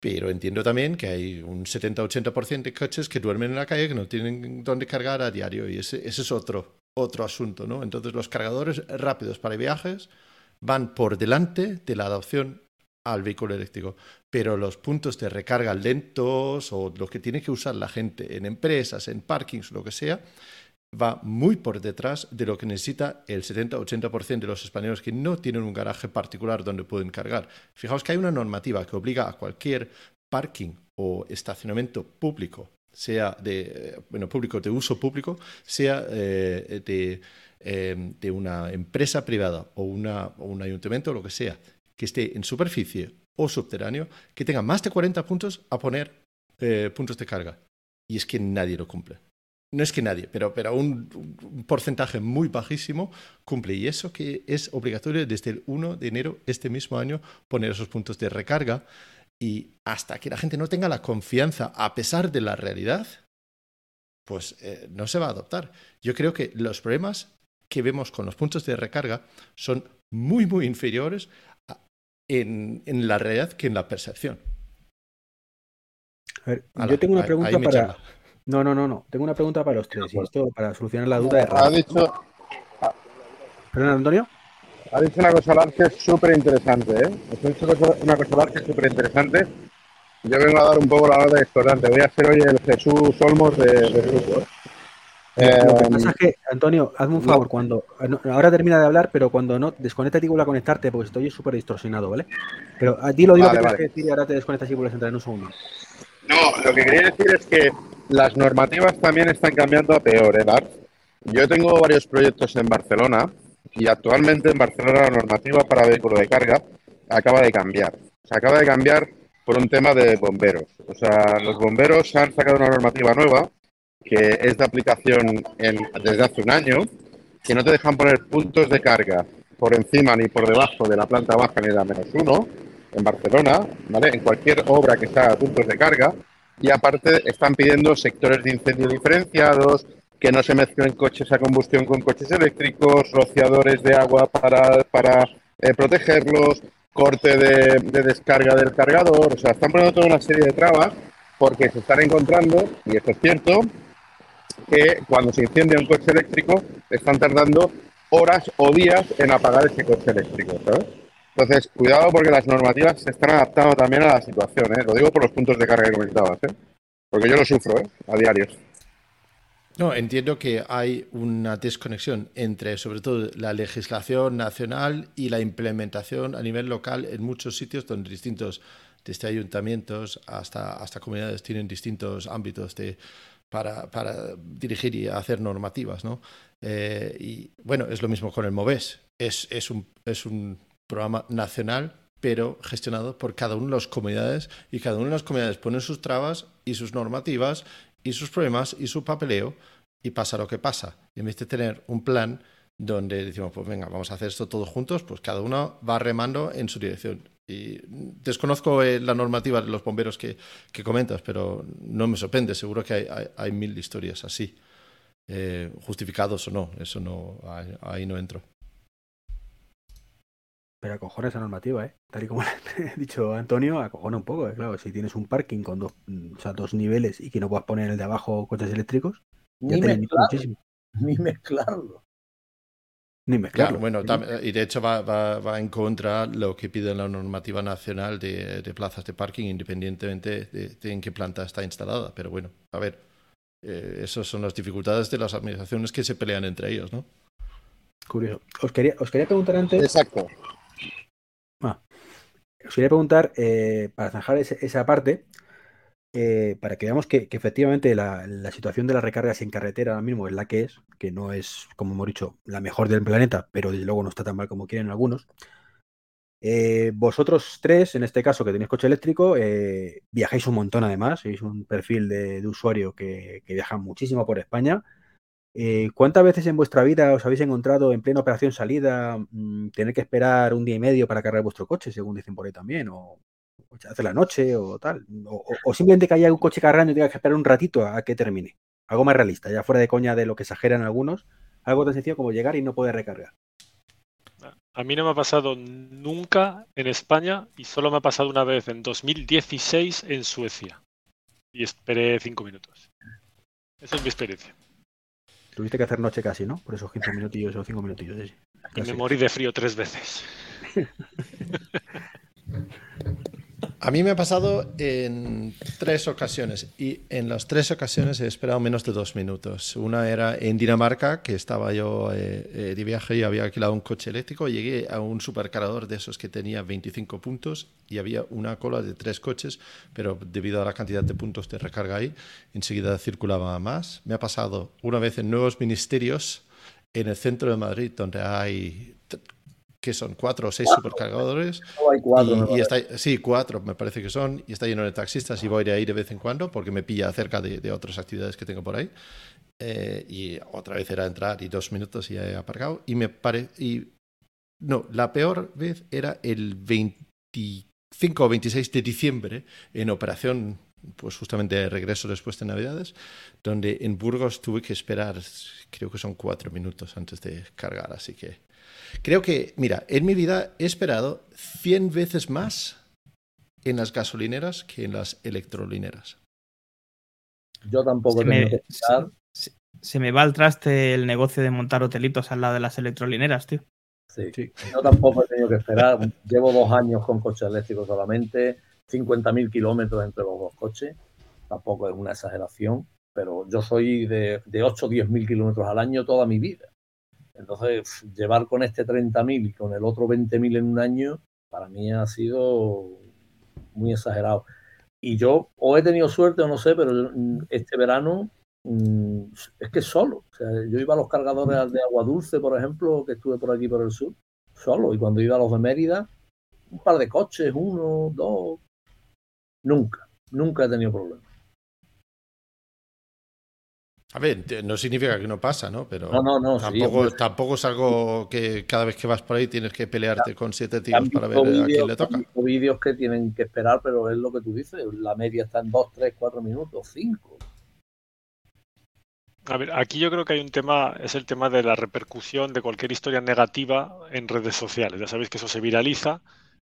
Pero entiendo también que hay un 70-80% de coches que duermen en la calle que no tienen dónde cargar a diario y ese, es otro, otro asunto, ¿no? Entonces los cargadores rápidos para viajes van por delante de la adopción al vehículo eléctrico pero los puntos de recarga lentos o lo que tiene que usar la gente en empresas, en parkings, lo que sea, va muy por detrás de lo que necesita el 70-80% de los españoles que no tienen un garaje particular donde pueden cargar. Fijaos que hay una normativa que obliga a cualquier parking o estacionamiento público, sea de, bueno, público de uso público, sea eh, de, eh, de una empresa privada o, una, un ayuntamiento o lo que sea, que esté en superficie o subterráneo, que tenga más de 40 puntos a poner eh, puntos de carga. Y es que nadie lo cumple. No es que nadie, pero, pero un, un porcentaje muy bajísimo cumple. Y eso que es obligatorio desde el 1 de enero este mismo año poner esos puntos de recarga. Y hasta que la gente no tenga la confianza, a pesar de la realidad, pues eh, no se va a adoptar. Yo creo que los problemas que vemos con los puntos de recarga son muy, muy inferiores a- en, en la realidad que en la percepción. A ver, yo tengo una pregunta para. charla. No, no, no, no. Tengo una pregunta para los tres. Esto para solucionar la duda de Ha Rafa. dicho, Perdón, Antonio. ha dicho una cosa Lar que es súper interesante, ¿eh? Ha dicho una cosa- una cosa Lar que es súper interesante. Yo vengo a dar un poco la nota discordante. Voy a ser hoy el Jesús Olmos de- del grupo. ¿eh? Lo que Eh, pasa es que, Antonio, hazme un no. favor, cuando no, ahora termina de hablar, pero cuando no, desconectate y vuelve a conectarte, porque estoy súper distorsionado, ¿vale? Pero ah, dilo, dilo Vale, que vale. que decir y ahora te desconectas y vuelves a entrar en un segundo. No, lo que quería decir es que las normativas también están cambiando a peor, ¿eh? Yo tengo varios proyectos en Barcelona y actualmente en Barcelona la normativa para vehículo de carga acaba de cambiar. Se acaba de cambiar por un tema de bomberos. O sea, los bomberos han sacado una normativa nueva que es de aplicación desde hace un año, que no te dejan poner puntos de carga por encima ni por debajo de la planta baja ni de la menos uno en Barcelona, ¿vale? En cualquier obra que está a puntos de carga. Y aparte están pidiendo sectores de incendio diferenciados, que no se mezclen coches a combustión con coches eléctricos, rociadores de agua para, para eh, protegerlos, corte de, descarga del cargador. O sea, están poniendo toda una serie de trabas porque se están encontrando, y esto es cierto, que cuando se incendia un coche eléctrico están tardando horas o días en apagar ese coche eléctrico, ¿sabes? Entonces, cuidado porque las normativas se están adaptando también a la situación, ¿eh? Lo digo por los puntos de carga que comentabas, ¿eh? Porque yo lo sufro, ¿eh? A diario. No, entiendo que hay una desconexión entre, sobre todo, la legislación nacional y la implementación a nivel local en muchos sitios donde distintos, desde ayuntamientos hasta, hasta comunidades, tienen distintos ámbitos de, para, para dirigir y hacer normativas, ¿no? Eh, y bueno, es lo mismo con el MOVES. Es, es, un, es un programa nacional, pero gestionado por cada una de las comunidades y cada una de las comunidades pone sus trabas y sus normativas y sus problemas y su papeleo y pasa lo que pasa. Y en vez de tener un plan donde decimos, pues venga, vamos a hacer esto todos juntos, pues cada uno va remando en su dirección. Y desconozco eh, la normativa de los bomberos que, que comentas, pero no me sorprende, seguro que hay, hay, mil historias así, eh, justificados o no, eso no, ahí, no entro. Pero acojona esa normativa, ¿eh? Tal y como le ha dicho Antonio, acojona un poco, ¿eh? Claro, si tienes un parking con dos, o sea, dos niveles y que no puedas poner el de abajo coches eléctricos, ni mezclarlo, ni mezclarlo. Ni mezclarlo. bueno, y de hecho va, va, en contra lo que pide la normativa nacional de, plazas de parking, independientemente de, en qué planta está instalada. Pero bueno, a ver, eh, esas son las dificultades de las administraciones que se pelean entre ellos, ¿no? Curioso. Os quería, os quería preguntar antes. Exacto. Os quería preguntar, eh, para zanjar esa parte, eh, para que veamos que, efectivamente la, situación de las recargas en carretera ahora mismo es la que es, que no es, como hemos dicho, la mejor del planeta, pero desde luego no está tan mal como quieren algunos. Eh, vosotros tres, en este caso que tenéis coche eléctrico, viajáis un montón además, sois un perfil de, usuario que, viaja muchísimo por España. ¿Cuántas veces en vuestra vida os habéis encontrado en plena operación salida mm, tener que esperar un día y medio para cargar vuestro coche, según dicen por ahí también? O, hace la noche o tal. O, simplemente que haya un coche cargando y tenga que esperar un ratito a, que termine. Algo más realista, ya fuera de coña de lo que exageran algunos. Algo tan sencillo como llegar y no poder recargar. A mí no me ha pasado nunca en España y solo me ha pasado una vez en 2016 en Suecia. Y esperé cinco minutos. Esa es mi experiencia. Tuviste que hacer noche casi, ¿no? Por esos 15 minutillos o 5 minutillos. Y me morí de frío tres veces. A mí me ha pasado en tres ocasiones y en las tres ocasiones he esperado menos de dos minutos. Una era en Dinamarca, que estaba yo eh, eh, de viaje y había alquilado un coche eléctrico. Llegué a un supercargador de esos que tenía 25 puntos y había una cola de tres coches, pero debido a la cantidad de puntos de recarga ahí, enseguida circulaba más. Me ha pasado una vez en Nuevos Ministerios, en el centro de Madrid, donde hay que son cuatro o seis supercargadores. hay cuatro. Y, está, sí, cuatro me parece que son. Y está lleno de taxistas y voy de ahí de vez en cuando porque me pilla cerca de, otras actividades que tengo por ahí. Eh, y otra vez era entrar y dos minutos y ya he aparcado. Y me pare, y No, la peor vez era el 25 o 26 de diciembre en operación pues justamente de regreso después de Navidades, donde en Burgos tuve que esperar, creo que son cuatro minutos antes de cargar, así que Creo que, mira, en mi vida he esperado 100 veces más en las gasolineras que en las electrolineras. Yo tampoco se me, se, me va al traste el negocio de montar hotelitos al lado de las electrolineras, tío. Sí. Yo tampoco he tenido que esperar. Llevo dos años con coches eléctricos solamente, 50.000 kilómetros entre los dos coches. Tampoco es una exageración, pero yo soy de, de 8 o 10.000 kilómetros al año toda mi vida. Entonces, llevar con este 30.000 y con el otro 20.000 en un año, para mí ha sido muy exagerado. y yo o he tenido suerte o no sé, pero mm, este verano mm, es que solo. O sea, yo iba a los cargadores de agua dulce, por ejemplo, que estuve por aquí por el sur, solo. Y cuando iba a los de Mérida, un par de coches, uno, dos. Nunca, nunca he tenido problemas. A ver, no significa que no pasa, ¿no? Pero No, no, no, tampoco, tampoco es algo que cada vez que vas por ahí tienes que pelearte con siete tíos para ver a quién le toca. visto vídeos que tienen que esperar, pero es lo que tú dices. La media está en 2, 3, 4 minutos, 5. A ver, aquí yo creo que hay un tema, es el tema de la repercusión de cualquier historia negativa en redes sociales. Ya sabéis que eso se viraliza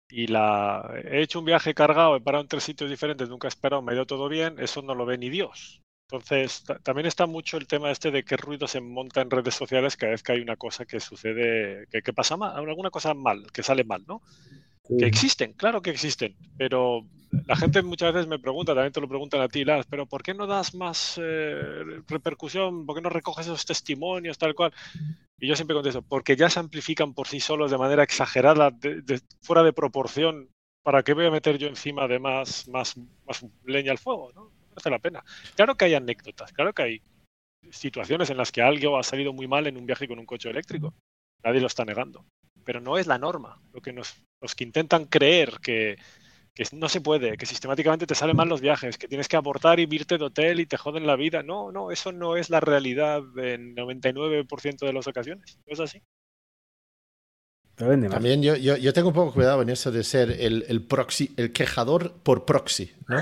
y la he hecho un viaje cargado, he parado en tres sitios diferentes, nunca he esperado, me ha ido todo bien, eso no lo ve ni Dios. Entonces, ta- también está mucho el tema este de qué ruido se monta en redes sociales cada vez que hay una cosa que sucede, que, que pasa mal, alguna cosa mal, que sale mal, ¿no? Que existen, claro que existen, pero la gente muchas veces me pregunta, también te lo preguntan a ti, Lars, pero ¿por qué no das más eh, repercusión? ¿Por qué no recoges esos testimonios, tal cual? Y yo siempre contesto, porque ya se amplifican por sí solos de manera exagerada, de- de- fuera de proporción. ¿Para qué voy a meter yo encima de más, más, más leña al fuego? ¿no? No merece la pena. Claro que hay anécdotas, claro que hay situaciones en las que algo ha salido muy mal en un viaje con un coche eléctrico. Nadie lo está negando. Pero no es la norma. Lo que nos, los que intentan creer que, que no se puede, que sistemáticamente te salen mal los viajes, que tienes que abortar y irte de hotel y te joden la vida. No, no, eso no es la realidad en 99% de las ocasiones. No es así. También yo, yo, yo tengo un poco cuidado en eso de ser el, el proxy, el quejador por proxy, ¿no?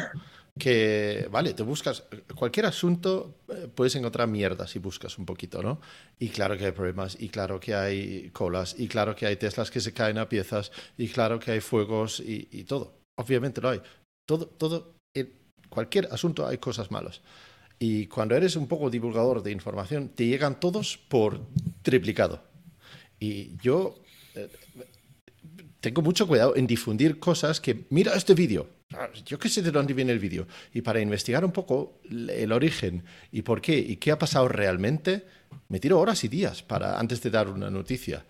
Que, vale, te buscas cualquier asunto, eh, puedes encontrar mierda si buscas un poquito, ¿no? Y claro que hay problemas, y claro que hay colas, y claro que hay Teslas que se caen a piezas, y claro que hay fuegos y, todo. Obviamente lo hay. Todo, todo, en cualquier asunto hay cosas malas. Y cuando eres un poco divulgador de información, te llegan todos por triplicado. Y yo eh, tengo mucho cuidado en difundir cosas que, mira este vídeo, yo qué sé de dónde viene el vídeo. Y para investigar un poco el origen y por qué y qué ha pasado realmente, me tiro horas y días para, antes de dar una noticia.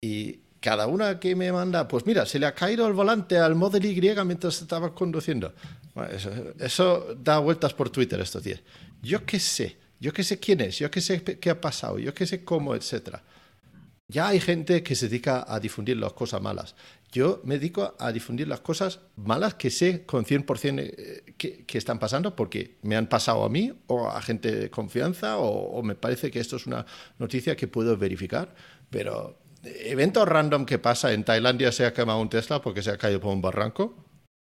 Y cada una que me manda, pues mira, se le ha caído el volante al Model Y mientras estaba conduciendo. Eso, eso da vueltas por Twitter estos días. Yo qué sé, yo qué sé quién es, yo qué sé qué ha pasado, yo qué sé cómo, etcétera. Ya hay gente que se dedica a difundir las cosas malas. Yo me dedico a difundir las cosas malas que sé con 100% eh, que, están pasando porque me han pasado a mí o a gente de confianza o, me parece que esto es una noticia que puedo verificar. Pero eventos random que pasa en Tailandia se ha quemado un Tesla porque se ha caído por un barranco.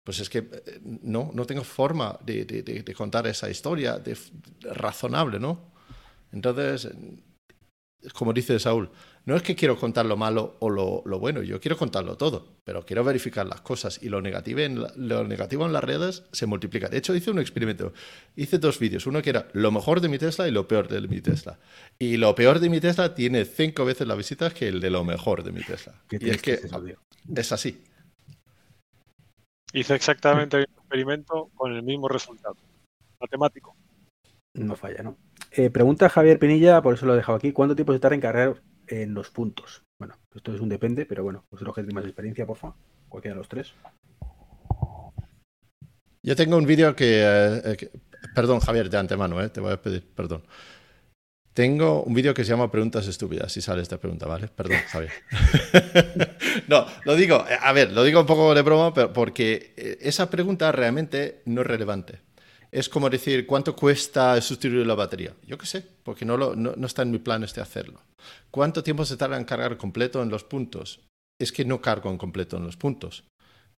Pues es que eh, no, no tengo forma de contar esa historia de, razonable, ¿no? Entonces, como dice Saúl, no es que quiero contar lo malo o lo, lo bueno, yo quiero contarlo todo, pero quiero verificar las cosas y lo negativo, en la- lo negativo en las redes se multiplica. De hecho, hice un experimento. Hice dos vídeos, uno que era lo mejor de mi Tesla y lo peor de mi Tesla. Y lo peor de mi Tesla tiene cinco veces las visitas que el de lo mejor de mi Tesla. Y es que es así. Hice exactamente el mismo experimento con el mismo resultado. Matemático. No falla, ¿no? Eh, pregunta Javier Pinilla, por eso lo he dejado aquí. ¿Cuánto tiempo se tarda en cargar en los puntos? Bueno, esto es un depende, pero bueno, vosotros que tenéis más experiencia, por favor. Cualquiera de los tres. Yo tengo un vídeo que, eh, eh, que- Perdón, Javier, de antemano, eh, te voy a pedir perdón. Tengo un vídeo que se llama Preguntas estúpidas, si sale esta pregunta, ¿vale? Perdón, Javier. no, lo digo, eh, a ver, lo digo un poco de broma, pero porque esa pregunta realmente no es relevante. Es como decir, ¿cuánto cuesta sustituir la batería? Yo qué sé, porque no, lo- no, está en mi plan este hacerlo. ¿Cuánto tiempo se tarda en cargar completo en los puntos? Es que no cargo en completo en los puntos.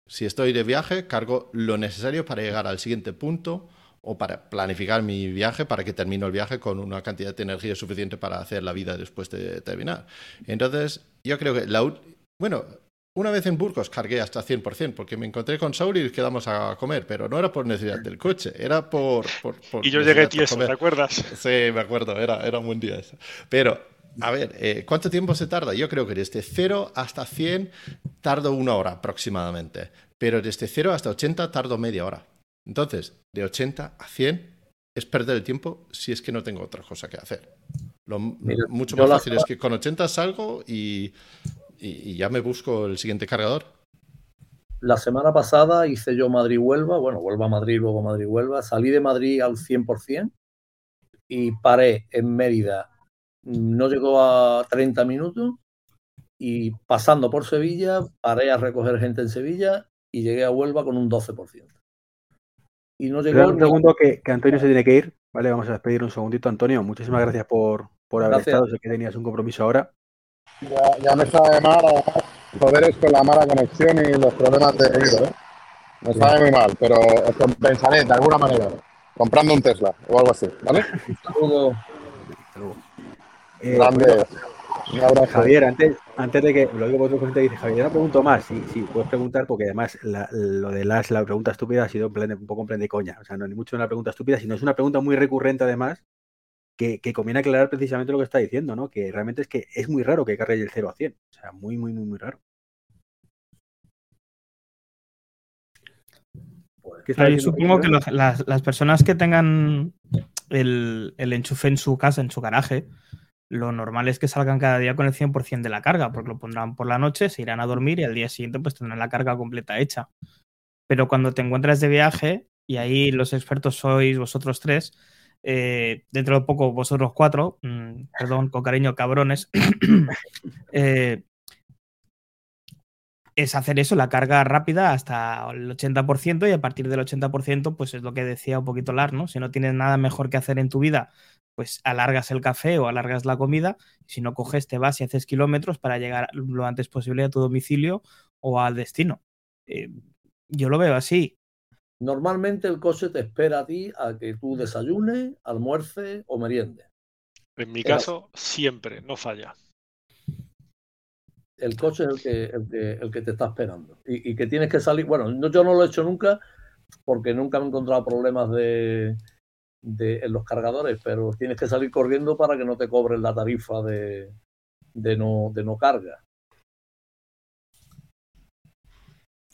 Si estoy de viaje, cargo lo necesario para llegar al siguiente punto o para planificar mi viaje para que termine el viaje con una cantidad de energía suficiente para hacer la vida después de terminar. Entonces, yo creo que la... Bueno, una vez en Burgos cargué hasta 100% porque me encontré con Saúl y quedamos a comer, pero no era por necesidad del coche, era por... por- por Y yo llegué tieso. ¿te acuerdas? Sí, me acuerdo, era, era un buen día ese. Pero, a ver, eh, ¿cuánto tiempo se tarda? Yo creo que desde 0 hasta 100 tardo una hora aproximadamente, pero desde 0 hasta 80 tardo media hora. Entonces, de 80 a 100 es perder el tiempo si es que no tengo otra cosa que hacer. Lo Mira, mucho más la- fácil es que con 80 salgo y, y- y ya me busco el siguiente cargador. la semana pasada hice yo Madrid-Huelva, bueno, Huelva-Madrid, luego Madrid-Huelva, salí de Madrid al 100% y paré en Mérida, no llegó a 30 minutos y pasando por Sevilla, paré a recoger gente en Sevilla y llegué a Huelva con un 12%. Y no llegó... Un segundo que, que, Antonio se tiene que ir, ¿vale? Vamos a despedir un segundito. Antonio, muchísimas gracias por, por haber estado, sé que tenías un compromiso ahora. Ya, ya me sabe mal, poderes con la mala conexión y los problemas de oído, ¿eh? Me sabe muy mal, pero os compensaré de alguna manera, comprando un Tesla o algo así, ¿vale? Saludos. Eh, Grande. bueno, Un. Javier, antes, antes de que lo digo por otro gente dice, Javier, una pregunto más. Sí, sí, puedes preguntar porque además la- lo de las, la pregunta estúpida ha sido en plan de- un poco en plan de coña. O sea, no es ni mucho una pregunta estúpida, sino es una pregunta muy recurrente además que, que conviene aclarar precisamente lo que está diciendo, ¿no? Que realmente es que es muy raro que cargue el 0 a 100. O sea, muy, muy, muy, muy raro. ¿Qué está Claro, yo diciendo supongo que Pedro? los- las, las personas que tengan el, el enchufe en su casa, en su garaje, lo normal es que salgan cada día con el 100% de la carga, porque lo pondrán por la noche, se irán a dormir y al día siguiente pues tendrán la carga completa hecha. Pero cuando te encuentras de viaje, y ahí los expertos sois vosotros tres, eh, dentro de poco vosotros cuatro, mm, perdón, con cariño, cabrones, eh, es hacer eso, la carga rápida hasta el 80% y a partir del 80% pues es lo que decía un poquito Lar, ¿no? Si no tienes nada mejor que hacer en tu vida, pues alargas el café o alargas la comida, si no coges te vas y haces kilómetros para llegar lo antes posible a tu domicilio o al destino. Eh, yo lo veo así. Normalmente el coche te espera a ti a que tú desayunes, almuerces o meriendes. En mi caso, siempre, no falla. El coche es el que, el que, el que te está esperando. Y, y que tienes que salir. Bueno, no- yo no lo he hecho nunca porque nunca me he encontrado problemas de, de- en los cargadores, pero tienes que salir corriendo para que no te cobren la tarifa de, de, no, de no carga.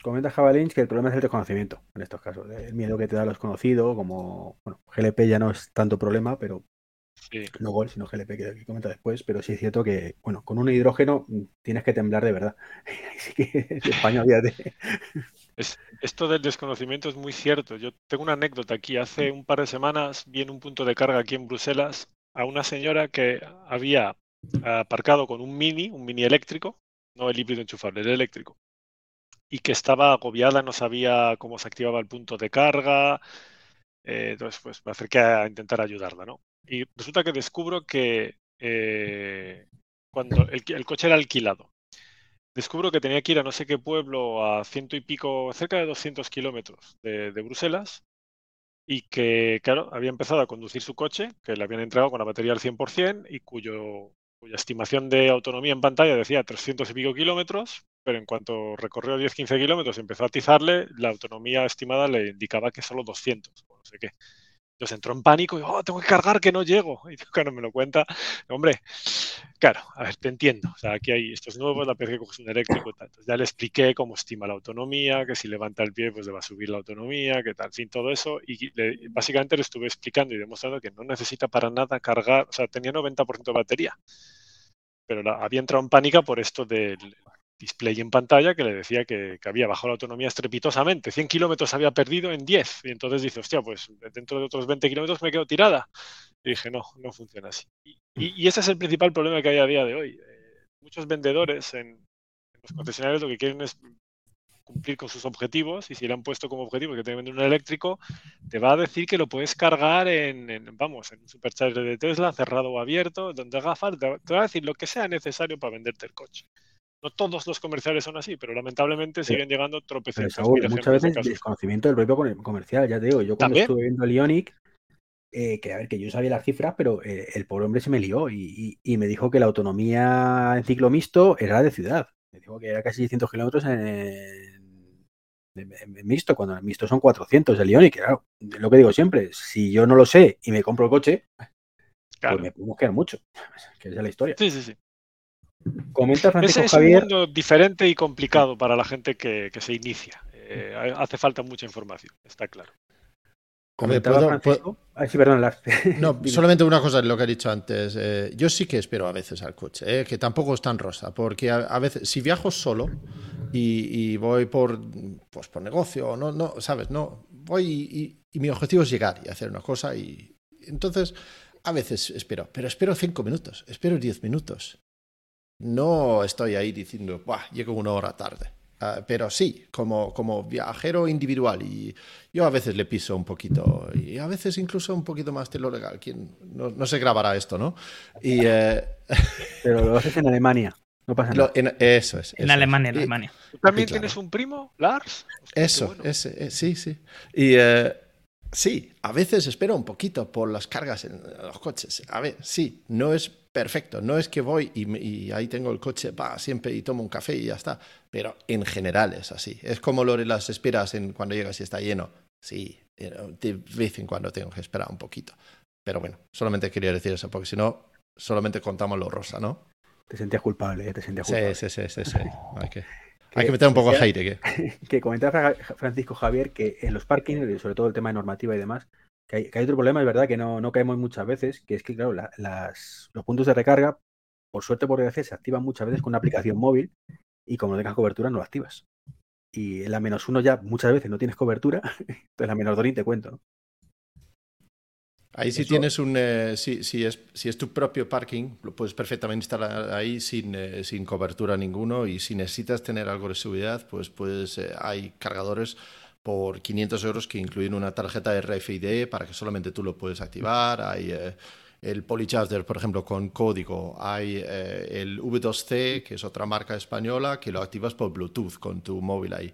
Comenta Jabalins que el problema es el desconocimiento en estos casos. El miedo que te da lo desconocido, como bueno, GLP ya no es tanto problema, pero Sí. no Gol, sino GLP que, comenta después, pero sí es cierto que, bueno, con un hidrógeno tienes que temblar de verdad. Así que España, olvídate. Esto del desconocimiento es muy cierto. Yo tengo una anécdota aquí. Hace un par de semanas vi en un punto de carga aquí en Bruselas a una señora que había aparcado con un mini, un mini eléctrico, no el híbrido enchufable, el eléctrico, y que estaba agobiada, no sabía cómo se activaba el punto de carga. eh, entonces, pues me acerqué a intentar ayudarla, ¿no? Y resulta que descubro que eh, cuando el, coche era alquilado, descubro que tenía que ir a no sé qué pueblo a ciento y pico, cerca de 200 kilómetros de, de Bruselas, y que, claro, había empezado a conducir su coche, que le habían entregado con la batería al 100% y cuyo, cuya estimación de autonomía en pantalla decía 300 y pico kilómetros, pero en cuanto recorrió 10-15 kilómetros y empezó a atizarle, la autonomía estimada le indicaba que solo 200, o no sé qué. Entonces entró en pánico y, oh, tengo que cargar que no llego. Y cuando me lo cuenta, hombre, claro, a ver, te entiendo. O sea, aquí hay, esto es nuevo, la vez que coges un eléctrico y tal. Entonces ya le expliqué cómo estima la autonomía, que si levanta el pie, pues le va a subir la autonomía, que tal, en fin, todo eso. Y le- básicamente le estuve explicando y demostrando que no necesita para nada cargar, o sea, tenía 90% de batería. Pero la- había entrado en pánica por esto del display en pantalla que le decía que, había bajado la autonomía estrepitosamente. 100 kilómetros había perdido en 10. Y entonces dice, hostia, pues dentro de otros 20 kilómetros me quedo tirada. Y dije, no, no funciona así. Y, ese es el principal problema que hay a día de hoy. Eh, muchos vendedores en, los concesionarios lo que quieren es cumplir con sus objetivos y si le han puesto como objetivo que te vender un eléctrico, te va a decir que lo puedes cargar en, en, vamos, en un supercharger de Tesla, cerrado o abierto, donde haga falta. Te va a decir lo que sea necesario para venderte el coche. No todos los comerciales son así, pero lamentablemente siguen llegando Pero tropecientos Saúl, mil muchas de veces casos. desconocimiento del propio comer- comercial, ya te digo. Yo cuando También. estuve viendo el Ionic, eh, que a ver, que yo sabía las cifras, pero eh, el pobre hombre se me lió y, y- y me dijo que la autonomía en ciclo mixto era de ciudad. Me dijo que era casi 600 kilómetros en, en- en- en mixto, cuando en mixto son 400 el Ionic. Claro, es lo que digo siempre, si yo no lo sé y me compro el coche, Claro. pues me podemos quedar mucho. Que esa es la historia. Sí, sí, sí. Comenta Francisco Ese es un Javier. mundo diferente y complicado para la gente que, que se inicia. Eh, hace falta mucha información, está claro. Comentaba ¿puedo- Francisco. Ah, sí, perdón, Lars. No, solamente una cosa de lo que he dicho antes. Eh, yo sí que espero a veces al coche, eh, que tampoco es tan rosa, porque a, a veces, si viajo solo y, y voy por, pues por negocio, no, no, sabes, no, voy y, y- y mi objetivo es llegar y hacer una cosa y entonces a veces espero, pero espero cinco minutos, espero diez minutos. No estoy ahí diciendo, Buah, llego una hora tarde. Ah, pero sí, como, como viajero individual y yo a veces le piso un poquito y a veces incluso un poquito más de lo legal. ¿Quién? No, no se grabará esto, ¿no? Y eh, Pero lo haces en Alemania. No pasa nada. lo- en- eso es. En eso Alemania, es. en Alemania. ¿Tú también claro. tienes un primo, Lars? Hostia, Eso, bueno. ese, eh, sí, sí. Y eh, sí, a veces espero un poquito por las cargas en los coches. A ver, sí, no es perfecto. No es que voy y, me- y ahí tengo el coche, va, siempre y tomo un café y ya está. Pero en general es así. Es como lo de las esperas en, cuando llegas y está lleno. Sí, de vez en cuando tengo que esperar un poquito. Pero bueno, solamente quería decir eso, porque si no, solamente contamos lo rosa, ¿no? Te sentías culpable, eh, te sentías Sí, culpable. sí, sí, sí. sí. Hay, que, hay que meter un poco de hate. ¿qué? que comentaba Fra- Francisco Javier que en los parkings, sobre todo el tema de normativa y demás, que hay, que hay otro problema, es verdad, que no, no caemos muchas veces, que es que, claro, la- las, los puntos de recarga, por suerte por desgracia, se activan muchas veces con una aplicación móvil y como no tengas cobertura, no lo activas. Y en la menos uno ya muchas veces no tienes cobertura, entonces la menos dos ni te cuento. ¿no? Ahí si Eso- tienes un, eh, si, si es, si es tu propio parking, lo puedes perfectamente instalar ahí sin, eh, sin cobertura ninguno y si necesitas tener algo de seguridad, pues puedes, eh, hay cargadores por 500 euros que incluyen una tarjeta RFID para que solamente tú lo puedes activar. Hay eh, el Polycharger, por ejemplo, con código. Hay eh, el V2C, que es otra marca española, que lo activas por Bluetooth con tu móvil ahí.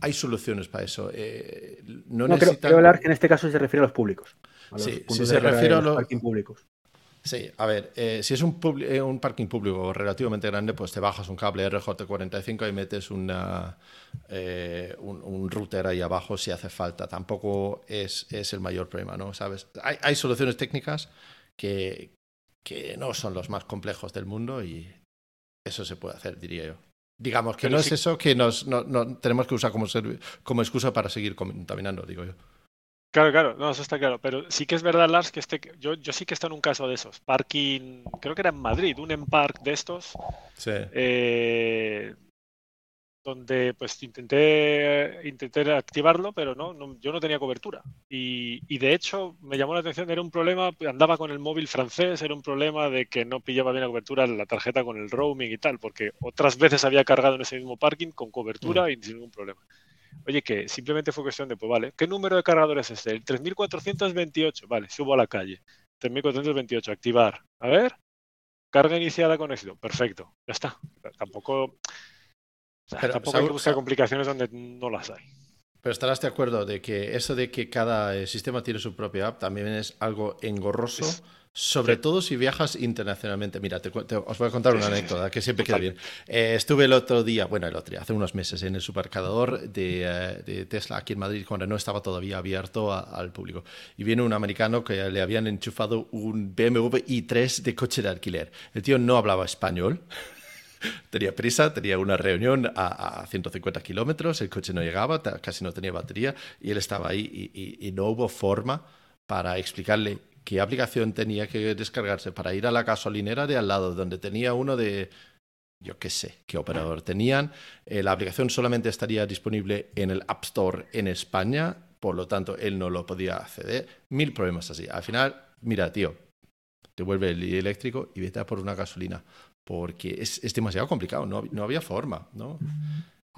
Hay soluciones para eso. eh, no, No, creo, necesitan... creo hablar que en este caso se refiere a los públicos. A los Sí, si se refiere a los lo- parking públicos. Sí, a ver, eh, si es un, eh, un parking público relativamente grande, pues te bajas un cable RJ45 y metes una, eh, un, un router ahí abajo si hace falta. Tampoco es, es el mayor problema, ¿no? ¿Sabes? Hay, hay soluciones técnicas que, que no son los más complejos del mundo y eso se puede hacer, diría yo. Digamos que Pero no es eso que nos no, no- tenemos que usar como, como excusa para seguir contaminando, digo yo. Claro, claro, no, eso está claro. Pero sí que es verdad, Lars, que este, yo, yo sí que estado en un caso de esos. Parking, creo que era en Madrid, un Empark de estos, Sí. eh, donde pues intenté, intenté activarlo, pero no, no- yo no tenía cobertura. Y, y de hecho me llamó la atención, era un problema, andaba con el móvil francés, era un problema de que no pillaba bien la cobertura la tarjeta con el roaming y tal, porque otras veces había cargado en ese mismo parking con cobertura y sin ningún problema. Oye, que simplemente fue cuestión de, pues vale, ¿qué número de cargadores es este? El 3428, vale, subo a la calle. 3428, activar. A ver, carga iniciada con éxito. Perfecto, ya está. Tampoco, o sea, Pero, tampoco hay que buscar Sa- complicaciones donde no las hay. Pero estarás de acuerdo de que eso de que cada eh, sistema tiene su propia app también es algo engorroso, Es- sobre sí. todo si viajas internacionalmente. Mira, te, te- os voy a contar una anécdota que siempre queda bien. Eh, estuve el otro día, bueno, el otro día, hace unos meses, en el supercargador de, eh, de Tesla aquí en Madrid, cuando no estaba todavía abierto a- al público. Y viene un americano que le habían enchufado un BMW i3 de coche de alquiler. El tío no hablaba español. Tenía prisa, tenía una reunión a, a 150 kilómetros, el coche no llegaba, casi no tenía batería y él estaba ahí y, y- y no hubo forma para explicarle qué aplicación tenía que descargarse para ir a la gasolinera de al lado, donde tenía uno de, yo qué sé, qué operador tenían. Eh, la aplicación solamente estaría disponible en el App Store en España, por lo tanto él no lo podía acceder. Mil problemas así. Al final, mira, tío, devuelve el eléctrico y vete a por una gasolina porque es, es demasiado complicado, no, no había forma, ¿no?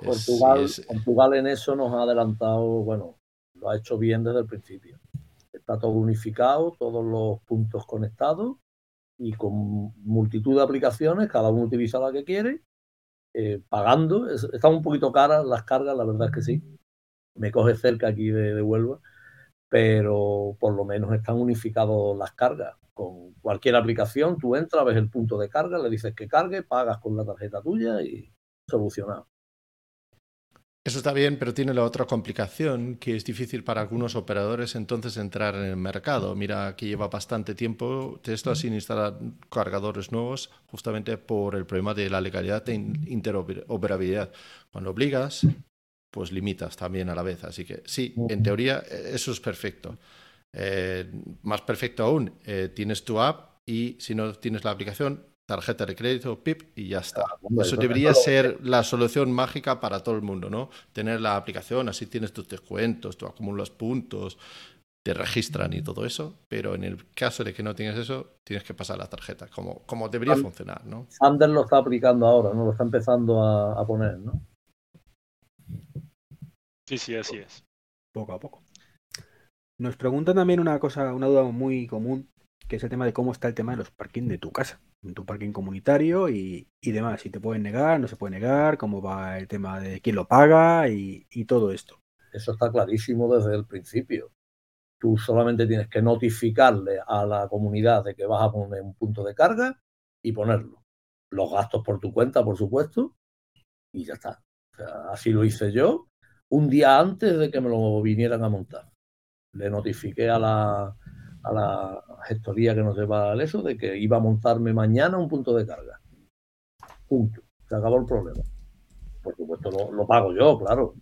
Es- Portugal, es- Portugal en eso nos ha adelantado, bueno, lo ha hecho bien desde el principio. Está todo unificado, todos los puntos conectados y con multitud de aplicaciones, cada uno utiliza la que quiere, eh, pagando. Es- están un poquito caras las cargas, la verdad es que sí. Me coge cerca aquí de, de Huelva, pero por lo menos están unificados las cargas. Con cualquier aplicación, tú entras, ves el punto de carga, le dices que cargue, pagas con la tarjeta tuya y solucionado. Eso está bien, pero tiene la otra complicación que es difícil para algunos operadores entonces entrar en el mercado. Mira que lleva bastante tiempo Tesla sin instalar cargadores nuevos justamente por el problema de la legalidad de in- interoperabilidad. Cuando obligas, pues limitas también a la vez. Así que sí, en teoría eh, eso es perfecto. Eh, más perfecto aún, eh, tienes tu app y si no tienes la aplicación, tarjeta de crédito, PIP y ya está. hombre, Eso eso debería ser la solución mágica para todo el mundo, ¿no? Tener la aplicación, así tienes tus descuentos, tú acumulas puntos, te registran y todo eso, pero en el caso de que no tienes eso, tienes que pasar la tarjeta, como, como debería funcionar, ¿no? Sanders lo está aplicando ahora, ¿no? Lo está empezando a, a poner, ¿no? Sí, sí, así es. Poco a poco. Nos preguntan también una cosa, una duda muy común, que es el tema de cómo está el tema de los parking de tu casa, en tu parking comunitario y, y demás. Si te pueden negar, no se puede negar, cómo va el tema de quién lo paga y, y todo esto. Eso está clarísimo desde el principio. Tú solamente tienes que notificarle a la comunidad de que vas a poner un punto de carga y ponerlo. Los gastos por tu cuenta, por supuesto, y ya está. Así lo hice yo un día antes de que me lo vinieran a montar. Le notifiqué a la, a la gestoría que nos lleva al eso de que iba a montarme mañana un punto de carga. Punto. Se acabó el problema. Por supuesto, lo, pago yo, claro.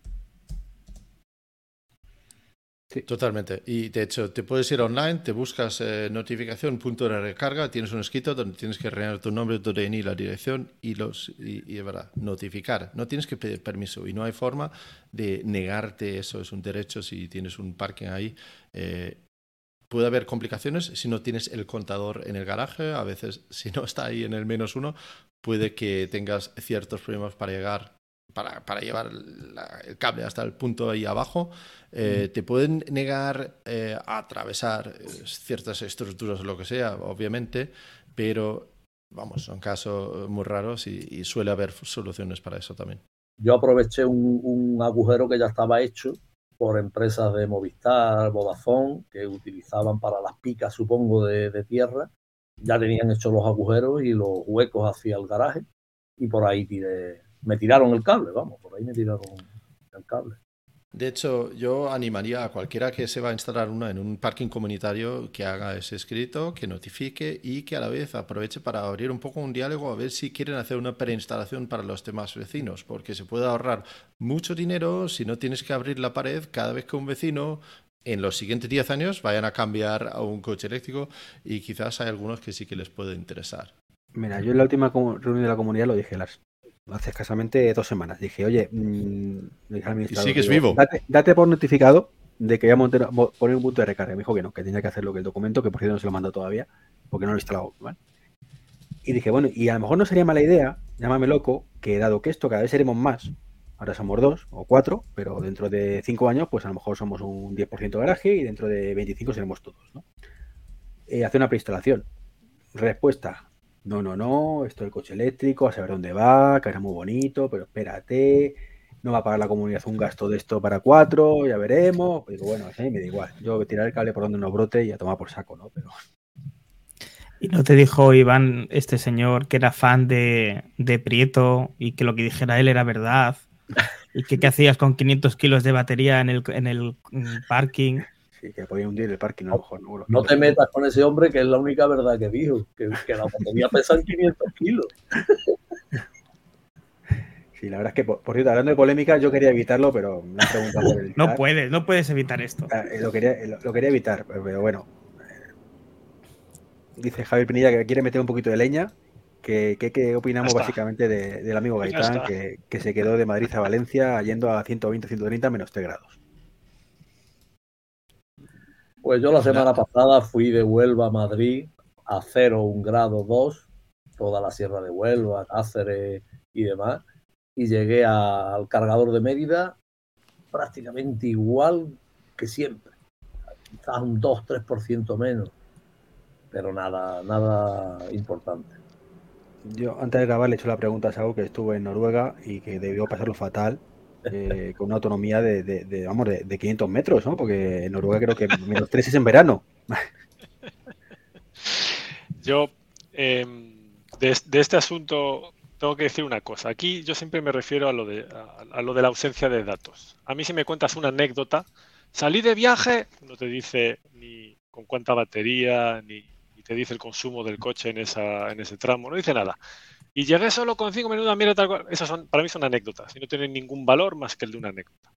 Totalmente. Y de hecho, te puedes ir online, te buscas eh, notificación, punto de recarga, tienes un escrito donde tienes que rellenar tu nombre, tu DNI, la dirección y los y, y, verdad, notificar. No tienes que pedir permiso y no hay forma de negarte eso. Es un derecho si tienes un parking ahí. Eh, puede haber complicaciones si no tienes el contador en el garaje. A veces, si no está ahí en el menos uno, puede que tengas ciertos problemas para llegar para, para, llevar la, el cable hasta el punto ahí abajo, eh, te pueden negar eh, a atravesar eh, ciertas estructuras o lo que sea, obviamente, pero vamos, son casos muy raros y, y suele haber soluciones para eso también. Yo aproveché un, un, agujero que ya estaba hecho por empresas de Movistar, Vodafone, que utilizaban para las picas, supongo, de, tierra. Ya tenían hechos los agujeros y los huecos hacia el garaje y por ahí tiré, me tiraron el cable, vamos, por ahí me tiraron el cable. De hecho, yo animaría a cualquiera que se va a instalar una en un parking comunitario que haga ese escrito, que notifique y que a la vez aproveche para abrir un poco un diálogo a ver si quieren hacer una preinstalación para los demás vecinos, porque se puede ahorrar mucho dinero si no tienes que abrir la pared cada vez que un vecino en los siguientes 10 años vayan a cambiar a un coche eléctrico y quizás hay algunos que sí que les puede interesar. Mira, yo en la última reunión de la comunidad lo dije, Lars hace escasamente dos semanas. Dije, oye, mmm, ¿Y sigues digo, vivo? Date, date, por notificado de que voy a montar, poner un punto de recarga. Me dijo que no, que tenía que hacer lo que el documento, que por cierto no se lo mandó todavía, porque no lo he instalado. ¿vale? Y dije, bueno, y a lo mejor no sería mala idea, llámame loco, que dado que esto cada vez seremos más, ahora somos dos o cuatro, pero dentro de cinco años, pues a lo mejor somos un 10% de garaje y dentro de 25 seremos todos, ¿no? Eh, hacer una preinstalación. Respuesta, no, no, no, esto del coche eléctrico, a saber dónde va, que era muy bonito, pero espérate, no va a pagar la comunidad un gasto de esto para cuatro, ya veremos. Pues digo, bueno, a me da igual, yo voy a tirar el cable por donde no brote y a tomar por saco, ¿no? Pero... ¿Y no te dijo Iván, este señor, que era fan de, de Prieto y que lo que dijera él era verdad? ¿Y que qué hacías con 500 kilos de batería en el, en el parking? Sí, que podía hundir el parking, a lo mejor. No, no te metas con ese hombre, que es la única verdad que dijo, que, que la batería pesa 500 kilos. Sí, la verdad es que, por, por cierto, hablando de polémica, yo quería evitarlo, pero me han preguntado por No puedes, no puedes evitar esto. Eh, lo, quería, lo, lo, quería evitar, pero bueno. Dice Javier Pinilla que quiere meter un poquito de leña. ¿Qué, qué, qué opinamos básicamente de, del amigo Gaitán, que, que, se quedó de Madrid a Valencia yendo a 120, 130 menos 3 grados? Pues yo la semana pasada fui de Huelva a Madrid a 0, 1 grado 2, toda la sierra de Huelva, Cáceres y demás, y llegué a, al cargador de Mérida prácticamente igual que siempre, quizás un 2-3% menos, pero nada, nada importante. Yo antes de grabar le he hecho la pregunta a Saúl que estuvo en Noruega y que debió pasarlo fatal eh, con una autonomía de, de, vamos, de, de, 500 metros, ¿no? Porque en Noruega creo que menos 3 es en verano. Yo, eh, de, este asunto, tengo que decir una cosa. Aquí yo siempre me refiero a lo, de, a, a lo de la ausencia de datos. A mí si me cuentas una anécdota, salí de viaje, no te dice ni con cuánta batería, ni, ni te dice el consumo del coche en, esa, en ese tramo, no dice nada. Y llegué solo con cinco minutos, mira tal cual. Esas son, para mí son anécdotas y no tienen ningún valor más que el de una anécdota.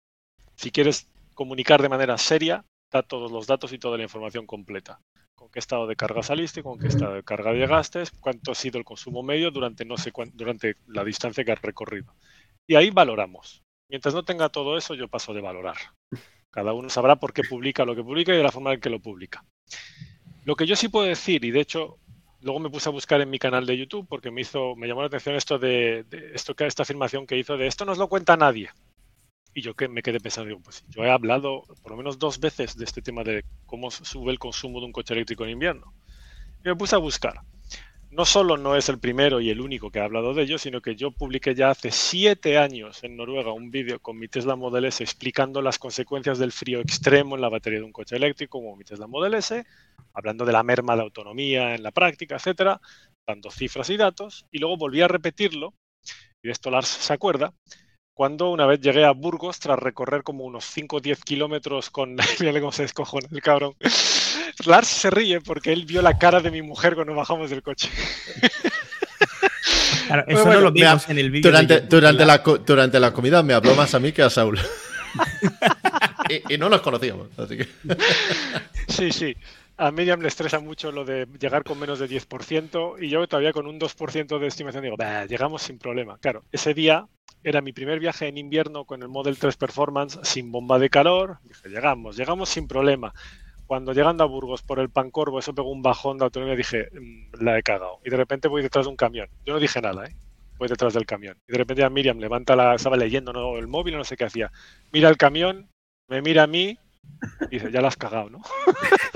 Si quieres comunicar de manera seria, da todos los datos y toda la información completa. Con qué estado de carga saliste, con qué estado de carga llegaste, cuánto ha sido el consumo medio durante no sé durante la distancia que has recorrido. Y ahí valoramos. Mientras no tenga todo eso, yo paso de valorar. Cada uno sabrá por qué publica lo que publica y de la forma en que lo publica. Lo que yo sí puedo decir, y de hecho luego me puse a buscar en mi canal de YouTube porque me hizo, me llamó la atención esto de, esto que esta afirmación que hizo de esto no os lo cuenta nadie. Y yo que me quedé pensando, digo, pues yo he hablado por lo menos dos veces de este tema de cómo sube el consumo de un coche eléctrico en invierno. Y me puse a buscar. No solo no es el primero y el único que ha hablado de ello, sino que yo publiqué ya hace siete años en Noruega un vídeo con mi Tesla Model S explicando las consecuencias del frío extremo en la batería de un coche eléctrico como mi Tesla Model S, hablando de la merma de autonomía en la práctica, etcétera, dando cifras y datos, y luego volví a repetirlo, y de esto Lars se acuerda, cuando una vez llegué a Burgos tras recorrer como unos 5 o 10 kilómetros con... Mírale cómo se descojona el cabrón. Lars se ríe porque él vio la cara de mi mujer cuando bajamos del coche. Claro, eso bueno, no lo vimos en el vídeo. Durante, durante, la, durante la comida me habló más a mí que a Saúl. y, y, no nos conocíamos. Así que... sí, sí. A Miriam le estresa mucho lo de llegar con menos de 10% y yo todavía con un 2% de estimación digo, llegamos sin problema. Claro, ese día era mi primer viaje en invierno con el Model 3 Performance sin bomba de calor. Dije, llegamos, llegamos sin problema. Cuando llegando a Burgos por el Pancorvo, eso pegó un bajón de autonomía, dije, mm, la he cagado. Y de repente voy detrás de un camión. Yo no dije nada, ¿eh? Voy detrás del camión. Y de repente a Miriam levanta la, estaba leyendo ¿no? el móvil, no sé qué hacía. Mira el camión, me mira a mí y dice, ya la has cagado, ¿no?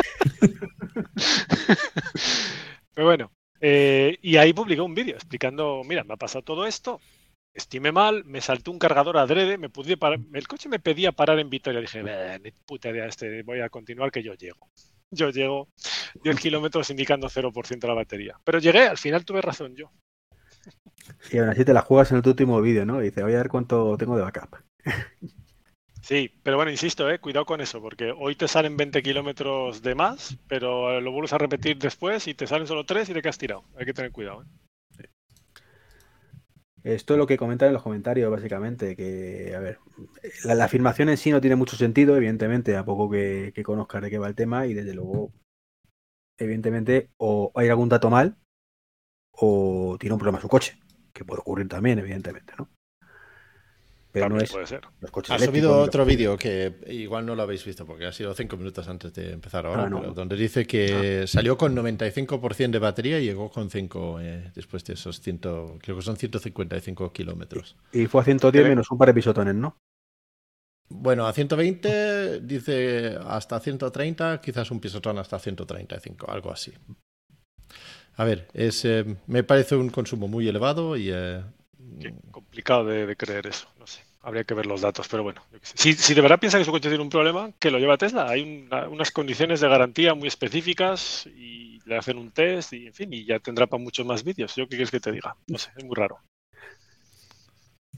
Pero bueno, eh, y ahí publicé un vídeo explicando, mira, me ha pasado todo esto, estime mal, me saltó un cargador adrede, me pude parar, el coche me pedía parar en Vitoria, dije, ni puta idea, este, voy a continuar que yo llego. Yo llego 10 kilómetros indicando 0% la batería. Pero llegué, al final tuve razón yo. Y aún así te la juegas en el último vídeo, ¿no? dice, voy a ver cuánto tengo de backup. Sí, pero bueno, insisto, eh, cuidado con eso, porque hoy te salen 20 kilómetros de más, pero lo vuelves a repetir después y te salen solo 3 y te quedas tirado. Hay que tener cuidado. ¿eh? Esto es lo que comentan en los comentarios, básicamente, que, a ver, la, afirmación en sí no tiene mucho sentido, evidentemente, a poco que, que conozcas de qué va el tema, y desde luego, evidentemente, o hay algún dato mal, o tiene un problema su coche, que puede ocurrir también, evidentemente, ¿no? Pero También no es puede ser. Ha subido otro vídeo que igual no lo habéis visto porque ha sido cinco minutos antes de empezar ahora, ah, no. donde dice que ah. salió con 95% de batería y llegó con 5 eh, después de esos 100, creo que son 155 kilómetros. Y fue a 110 menos un par de pisotones, ¿no? Bueno, a 120 dice hasta 130, quizás un pisotón hasta 135, algo así. A ver, es, eh, me parece un consumo muy elevado y eh, Qué complicado de, de, creer eso, no sé. Habría que ver los datos, pero bueno. Si, si, de verdad piensa que su coche tiene un problema, que lo lleva a Tesla. Hay una, unas condiciones de garantía muy específicas y le hacen un test y, en fin, y ya tendrá para muchos más vídeos. ¿Yo qué quieres que te diga? No sé, es muy raro.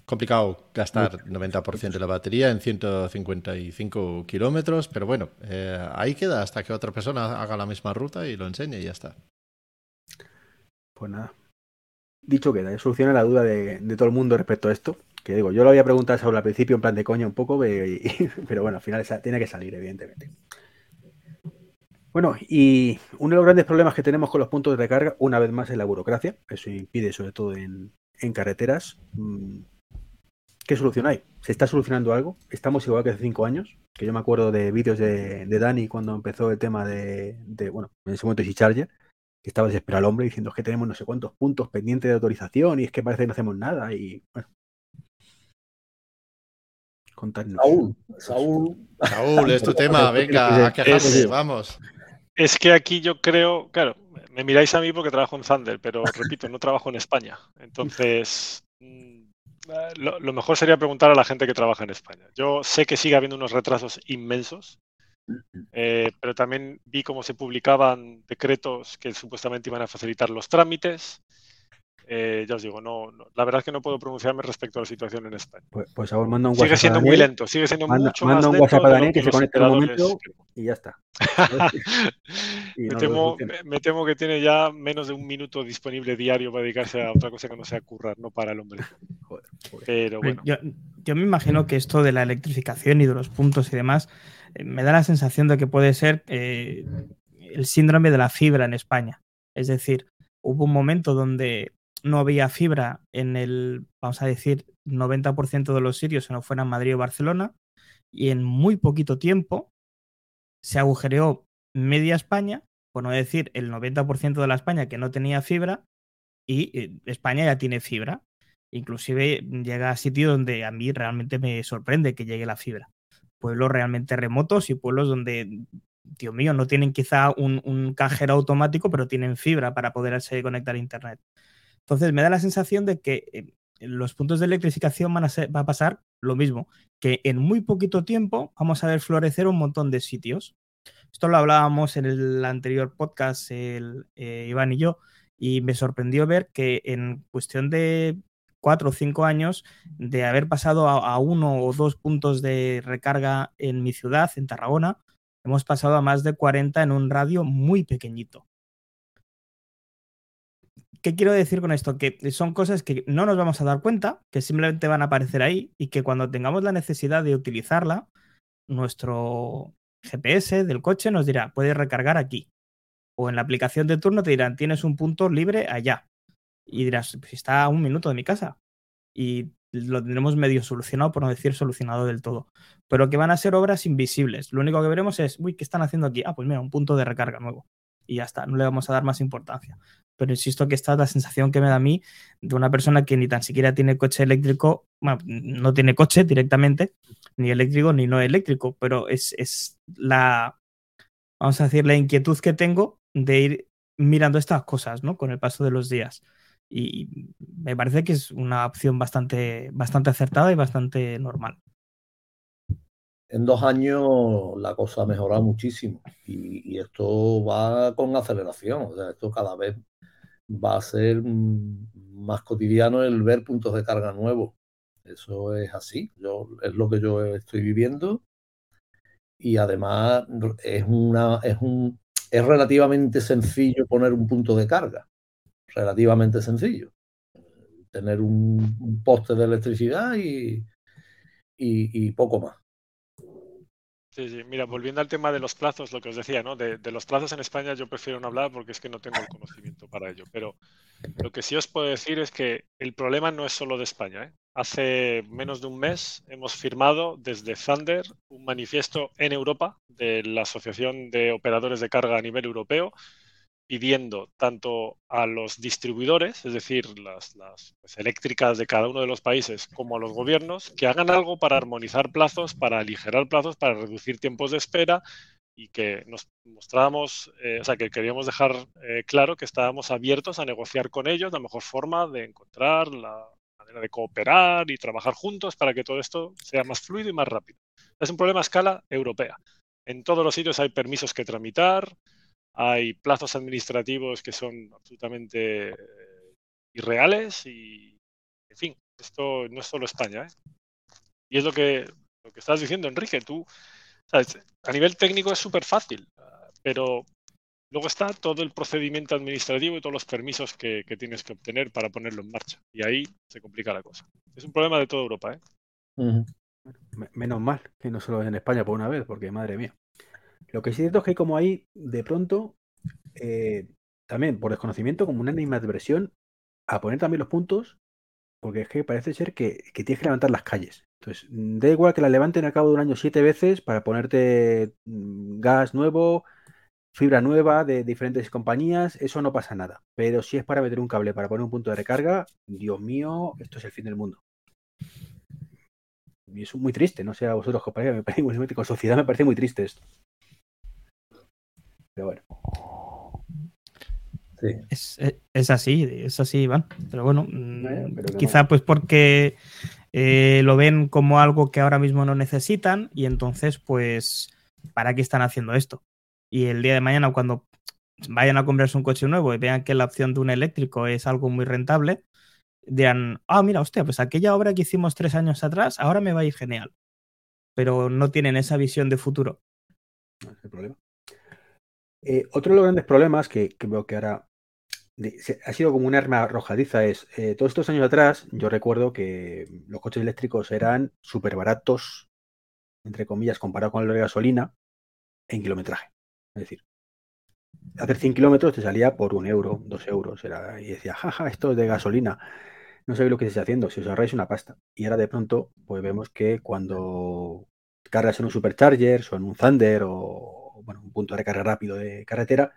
Complicado gastar 90% de la batería en 155 kilómetros, pero bueno, eh, ahí queda hasta que otra persona haga la misma ruta y lo enseñe y ya está. Pues nada, dicho queda, soluciona la duda de, todo el mundo respecto a esto. Que digo, yo lo había preguntado sobre al principio en plan de coña un poco, pero bueno, al final tiene que salir, evidentemente. Bueno, y uno de los grandes problemas que tenemos con los puntos de recarga, una vez más, es la burocracia. Eso impide, sobre todo en, carreteras. Mm, ¿Qué solución hay? ¿Se está solucionando algo? ¿Estamos igual que hace cinco años? Que yo me acuerdo de vídeos de, Dani cuando empezó el tema de, bueno, en ese momento Easy Charger, que estaba desesperado el hombre diciendo es que tenemos no sé cuántos puntos pendientes de autorización y es que parece que no hacemos nada y bueno. Contarnos. Saúl, Saúl. Saúl, es tu tema, venga, a quejarse, vamos. Es que aquí yo creo, claro, me miráis a mí porque trabajo en Thunder, pero repito, no trabajo en España. Entonces, mm, lo, lo, mejor sería preguntar a la gente que trabaja en España. Yo sé que sigue habiendo unos retrasos inmensos eh, pero también vi cómo se publicaban decretos que supuestamente iban a facilitar los trámites. Eh, ya os digo, no, no, la verdad es que no puedo pronunciarme respecto a la situación en España. Pues, pues ahora manda un sigue siendo muy lento, sigue siendo manda, mucho manda más un WhatsApp a Daniel que se conecte en un momento y ya está. y me, no temo, me, me, temo, que tiene ya menos de un minuto disponible diario para dedicarse a otra cosa que no sea currar, no para el hombre. Joder, joder. Pero bueno. Yo, yo me imagino que esto de la electrificación y de los puntos y demás me da la sensación de que puede ser eh, el síndrome de la fibra en España. Es decir, hubo un momento donde no había fibra en el, vamos a decir, 90% de los sitios, si no fueran Madrid o Barcelona, y en muy poquito tiempo se agujereó media España, por no decir el 90% de la España que no tenía fibra, y eh, España ya tiene fibra. Inclusive llega a sitios donde a mí realmente me sorprende que llegue la fibra. Pueblos realmente remotos y pueblos donde, Dios mío, no tienen quizá un, cajero automático, pero tienen fibra para poderse conectar a Internet. Entonces me da la sensación de que eh, los puntos de electrificación van a va a pasar lo mismo, que en muy poquito tiempo vamos a ver florecer un montón de sitios. Esto lo hablábamos en el anterior podcast, eh, Iván y yo, y me sorprendió ver que en cuestión de cuatro o cinco años de haber pasado a, uno o dos puntos de recarga en mi ciudad, en Tarragona, hemos pasado a más de 40 en un radio muy pequeñito. ¿Qué quiero decir con esto? Que son cosas que no nos vamos a dar cuenta, que simplemente van a aparecer ahí y que cuando tengamos la necesidad de utilizarla, nuestro GPS del coche nos dirá, puedes recargar aquí. O en la aplicación de turno te dirán, tienes un punto libre allá. Y dirás, pues está a un minuto de mi casa. Y lo tendremos medio solucionado, por no decir solucionado del todo. Pero que van a ser obras invisibles. Lo único que veremos es, uy, ¿qué están haciendo aquí? Ah, pues mira, un punto de recarga nuevo. Y ya está, no le vamos a dar más importancia. Pero insisto que esta es la sensación que me da a mí de una persona que ni tan siquiera tiene coche eléctrico, bueno, no tiene coche directamente, ni eléctrico ni no eléctrico, pero es, es la, vamos a decir, la inquietud que tengo de ir mirando estas cosas, ¿no? Con el paso de los días. Y me parece que es una opción bastante, bastante acertada y bastante normal. En dos años la cosa ha mejorado muchísimo y, esto va con aceleración. O sea, esto cada vez va a ser más cotidiano el ver puntos de carga nuevos. Eso es así. Yo, es lo que yo estoy viviendo y además es una es un es relativamente sencillo poner un punto de carga relativamente sencillo tener un, poste de electricidad y, y, poco más Sí, sí, mira, volviendo al tema de los plazos, lo que os decía, ¿no? De, los plazos en España yo prefiero no hablar porque es que no tengo el conocimiento para ello. Pero lo que sí os puedo decir es que el problema no es solo de España. ¿eh? Hace menos de un mes hemos firmado desde Thunder un manifiesto en Europa de la Asociación de Operadores de Carga a nivel europeo pidiendo tanto a los distribuidores, es decir, las, pues, eléctricas de cada uno de los países, como a los gobiernos, que hagan algo para armonizar plazos, para aligerar plazos, para reducir tiempos de espera y que nos mostrábamos, eh, o sea, que queríamos dejar eh, claro que estábamos abiertos a negociar con ellos la mejor forma de encontrar la manera de cooperar y trabajar juntos para que todo esto sea más fluido y más rápido. Es un problema a escala europea. En todos los sitios hay permisos que tramitar, hay plazos administrativos que son absolutamente eh, irreales y, en fin, esto no es solo España. ¿eh? Y es lo que, lo que estás diciendo, Enrique. Tú, a nivel técnico es súper fácil, pero luego está todo el procedimiento administrativo y todos los permisos que, tienes que obtener para ponerlo en marcha. Y ahí se complica la cosa. Es un problema de toda Europa. ¿eh? Menos mal que no solo en España por una vez, porque madre mía. Lo que sí es que como ahí, de pronto, eh, también por desconocimiento, como una animadversión, a poner también los puntos, porque es que parece ser que, tienes que levantar las calles. Entonces, mm, da igual que la levanten al cabo de un año siete veces para ponerte mm, gas nuevo, fibra nueva de diferentes compañías, eso no pasa nada. Pero si es para meter un cable, para poner un punto de recarga, Dios mío, esto es el fin del mundo. Y es muy triste, no sé a vosotros, compañeros, me parece con sociedad me parece muy triste esto. Pero bueno. Es, así, es así, Iván. Pero bueno, mm, quizá pues porque eh, lo ven como algo que ahora mismo no necesitan y entonces pues, ¿para qué están haciendo esto? Y el día de mañana cuando vayan a comprarse un coche nuevo y vean que la opción de un eléctrico es algo muy rentable, dirán, ah, mira, hostia, pues aquella obra que hicimos tres años atrás, ahora me va a ir genial. Pero no tienen esa visión de futuro. No es el problema. Eh, otro de los grandes problemas que, veo que ahora ha sido como un arma arrojadiza es, eh, todos estos años atrás, yo recuerdo que los coches eléctricos eran súper baratos entre comillas, comparado con el de gasolina, en kilometraje. Es decir, hacer 100 kilómetros te salía por un euro, dos euros. Era, y decía, jaja, esto es de gasolina. No sabéis lo que estáis haciendo, si os ahorráis una pasta. Y ahora de pronto, pues vemos que cuando cargas en un supercharger o en un Thunder o bueno, un punto de recarga rápido de carretera,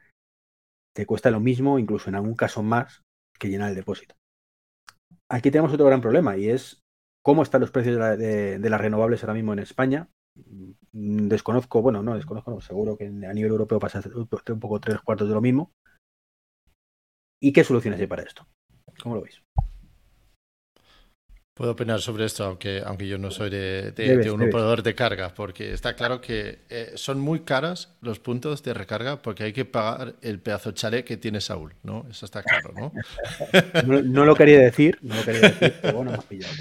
te cuesta lo mismo, incluso en algún caso más, que llenar el depósito. Aquí tenemos otro gran problema y es cómo están los precios de, las renovables ahora mismo en España. Mm, desconozco, bueno, no desconozco, seguro que a nivel europeo pasa un poco tres cuartos de lo mismo. ¿Y qué soluciones hay para esto? ¿Cómo lo veis? Puedo opinar sobre esto, aunque, aunque yo no soy de, un operador de carga, porque está claro que eh, son muy caras los puntos de recarga porque hay que pagar el pedazo chale que tiene Saúl, ¿no? Eso está claro, ¿no? no, lo quería decir, no lo quería decir, pero bueno, me has pillado.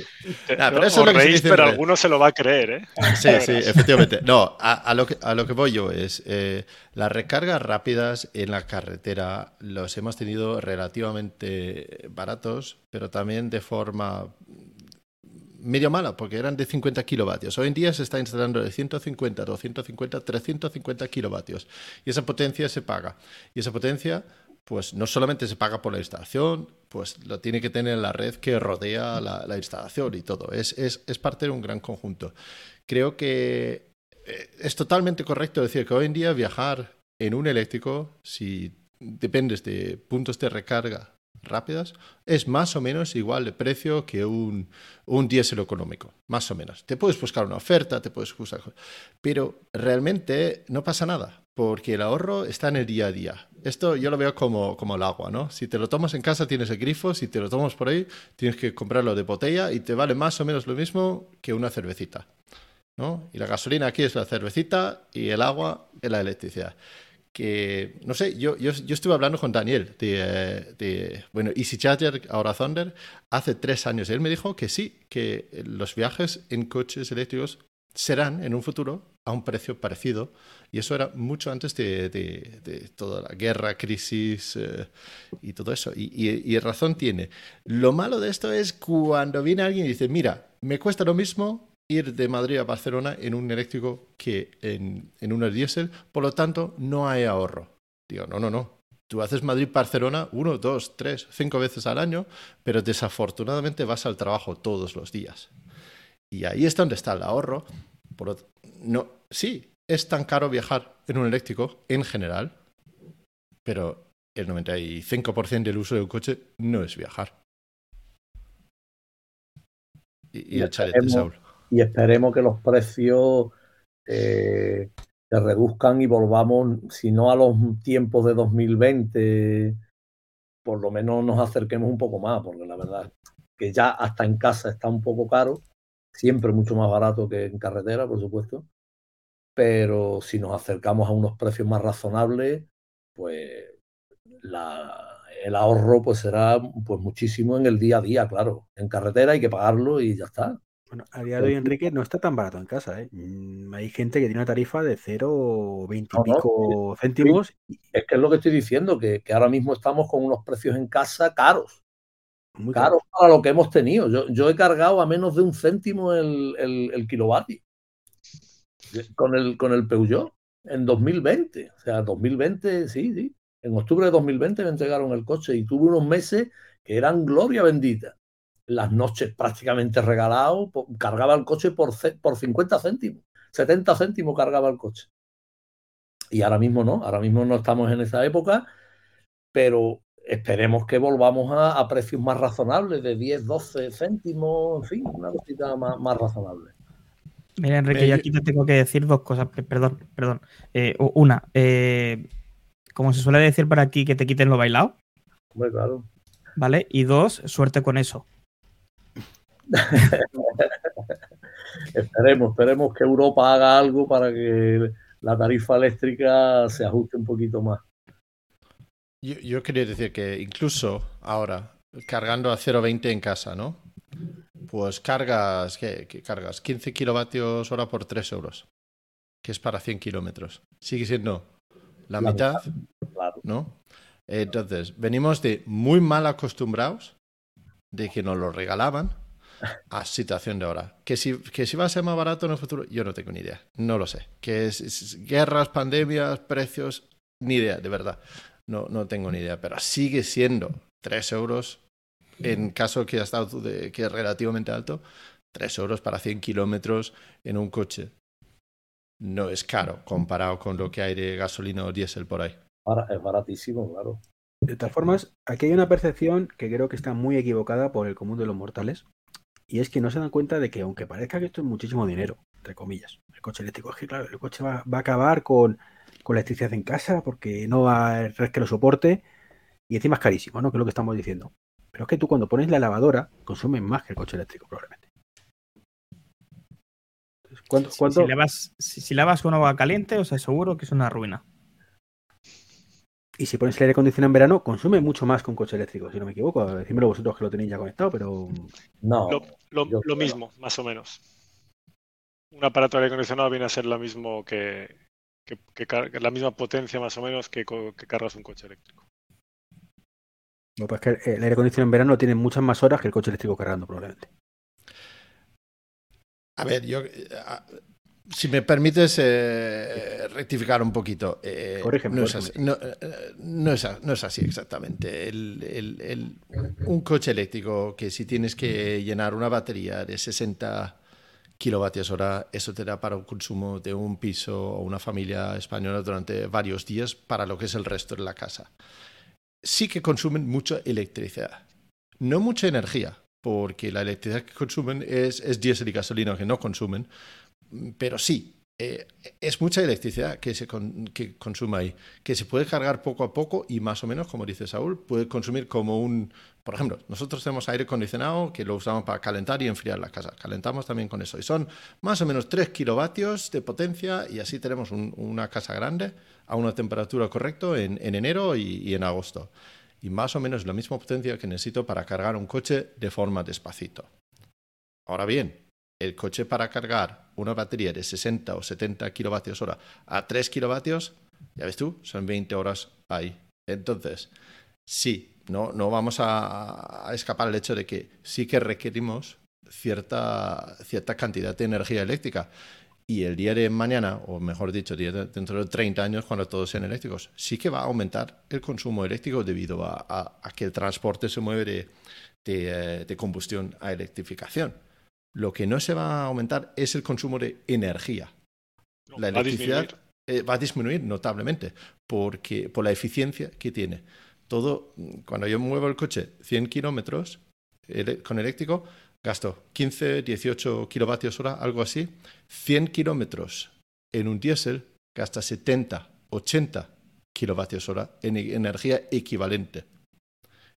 pero eso pero alguno se lo va a creer, ¿eh? Sí, sí, efectivamente. No, a, lo, que, a lo que voy yo es, eh, las recargas rápidas en la carretera los hemos tenido relativamente baratos, pero también de forma medio mala, porque eran de 50 kilovatios. Hoy en día se está instalando de 150, 250, 350 kilovatios. Y esa potencia se paga. Y esa potencia, pues no solamente se paga por la instalación, pues lo tiene que tener la red que rodea la, instalación y todo. Es, es, es, parte de un gran conjunto. Creo que eh, es totalmente correcto decir que hoy en día viajar en un eléctrico, si dependes de puntos de recarga rápidas, es más o menos igual de precio que un, un diésel económico, más o menos. Te puedes buscar una oferta, te puedes buscar... Pero realmente no pasa nada, porque el ahorro está en el día a día. Esto yo lo veo como, como el agua, ¿no? Si te lo tomas en casa tienes el grifo, si te lo tomas por ahí tienes que comprarlo de botella y te vale más o menos lo mismo que una cervecita. ¿no? Y la gasolina aquí es la cervecita y el agua es la electricidad que, no sé, yo, yo, yo, estuve hablando con Daniel de, de, bueno, Easy Charger, ahora Thunder, hace tres años. Él me dijo que sí, que los viajes en coches eléctricos serán en un futuro a un precio parecido. Y eso era mucho antes de, de, toda la guerra, crisis eh, y todo eso. Y, y, y, razón tiene. Lo malo de esto es cuando viene alguien y dice, mira, me cuesta lo mismo ir de Madrid a Barcelona en un eléctrico que en, en un diésel, por lo tanto no hay ahorro. Digo, no, no, no. Tú haces Madrid-Barcelona uno, dos, tres, cinco veces al año, pero desafortunadamente vas al trabajo todos los días. Y ahí es donde está el ahorro. Por no, sí, es tan caro viajar en un eléctrico en general, pero el 95% del uso de un coche no es viajar. Y, y el Saúl y esperemos que los precios eh, se reduzcan y volvamos, si no a los tiempos de 2020, por lo menos nos acerquemos un poco más, porque la verdad que ya hasta en casa está un poco caro, siempre mucho más barato que en carretera, por supuesto, pero si nos acercamos a unos precios más razonables, pues el ahorro pues será pues muchísimo en el día a día, claro. En carretera hay que pagarlo y ya está. Bueno, a día de hoy, Enrique, no está tan barato en casa. ¿eh? Mm, hay gente que tiene una tarifa de 0,20 y pico céntimos. Es que es lo que estoy diciendo, que, ahora mismo estamos con unos precios en casa caros. Muy caros para lo que hemos tenido. Yo, he cargado a menos de un céntimo el, el, kilovatio con el, con el Peugeot en 2020. O sea, 2020, sí, sí. En octubre de 2020 me entregaron el coche y tuve unos meses que eran gloria bendita las noches prácticamente regalado, cargaba el coche por, por 50 céntimos, 70 céntimos cargaba el coche. Y ahora mismo no, ahora mismo no estamos en esa época, pero esperemos que volvamos a, precios más razonables, de 10, 12 céntimos, en fin, una cosita más, razonable. Mira, Enrique, yo aquí te tengo que decir dos cosas, perdón, perdón. Eh, una, eh, como se suele decir por aquí, que te quiten lo bailado. Muy claro. ¿Vale? Y dos, suerte con eso. esperemos, esperemos que Europa haga algo para que la tarifa eléctrica se ajuste un poquito más. Yo, quería decir que incluso ahora, cargando a 0,20 en casa, ¿no? Pues cargas, ¿qué, cargas? 15 kilovatios hora por 3 euros, que es para 100 kilómetros. Sigue siendo la mitad, ¿no? Entonces, venimos de muy mal acostumbrados, de que nos lo regalaban, a situación de ahora. Que si, que si va a ser más barato en el futuro, yo no tengo ni idea. No lo sé. Que es, es- guerras, pandemias, precios, ni idea, de verdad. No, no tengo ni idea. Pero sigue siendo 3 euros, en caso que ha estado de- que es relativamente alto, 3 euros para 100 kilómetros en un coche. No es caro comparado con lo que hay de gasolina o diésel por ahí. Ahora, es baratísimo, claro. De todas formas, aquí hay una percepción que creo que está muy equivocada por el común de los mortales. Y es que no se dan cuenta de que, aunque parezca que esto es muchísimo dinero, entre comillas, el coche eléctrico, es que, claro, el coche va, va a acabar con, con la electricidad en casa porque no va a red que lo soporte y encima es carísimo, ¿no? Que es lo que estamos diciendo. Pero es que tú cuando pones la lavadora consumes más que el coche eléctrico, probablemente. Entonces, ¿Cuánto, Si- cuánto- Si, lavas, si, si lavas con agua caliente, os aseguro que es una ruina. Y si pones el aire acondicionado en verano, consume mucho más que un coche eléctrico, si no me equivoco. Decímelo vosotros que lo tenéis ya conectado, pero No, Lo, lo- yo lo creo. mismo, más o menos. Un aparato de aire acondicionado viene a ser lo mismo que, que- que car- la misma potencia más o menos que, cargas un coche eléctrico. Lo que pasa es que el aire acondicionado en verano tiene muchas más horas que el coche eléctrico cargando, probablemente. A ver, yo, a- si me permites eh, rectificar un poquito. eh, Corrígeme, no, es así, no, eh, no es a- no es así exactamente. El- el- el- un coche eléctrico que si tienes que llenar una batería de 60 kilovatios hora, eso te da para un consumo de un piso o una familia española durante varios días para lo que es el resto de la casa. Sí que consumen mucha electricidad. No mucha energía, porque la electricidad que consumen es, es diésel y gasolina que no consumen, pero sí, eh, es mucha electricidad que se con- ahí, que se puede cargar poco a poco y más o menos, como dice Saúl, puede consumir como un... Por ejemplo, nosotros tenemos aire acondicionado que lo usamos para calentar y enfriar la casa. Calentamos también con eso. Y son más o menos 3 kilovatios de potencia y así tenemos un- una casa grande a una temperatura correcta en, en enero y, y en agosto. Y más o menos la misma potencia que necesito para cargar un coche de forma despacito. Ahora bien, el coche para cargar una batería de 60 o 70 kilovatios hora a 3 kilovatios, ya ves tú, son 20 horas ahí. Entonces, sí, no, no vamos a, escapar el hecho de que sí que requerimos cierta, cantidad de energía eléctrica. Y el día de mañana, o mejor dicho, dentro de 30 años, cuando todos sean eléctricos, sí que va a aumentar el consumo eléctrico debido a, que el transporte se mueve de, eh, de combustión a electrificación. Lo que no se va a aumentar es el consumo de energía. No, La va a electricidad eh, va a disminuir notablemente porque, por la eficiencia que tiene. Todo, cuando yo muevo el coche 100 kilómetros ele- con eléctrico, gasto 15, 18 kilovatios hora, algo así. 100 kilómetros en un diésel gasta 70, 80 kilovatios hora en e- energía equivalente.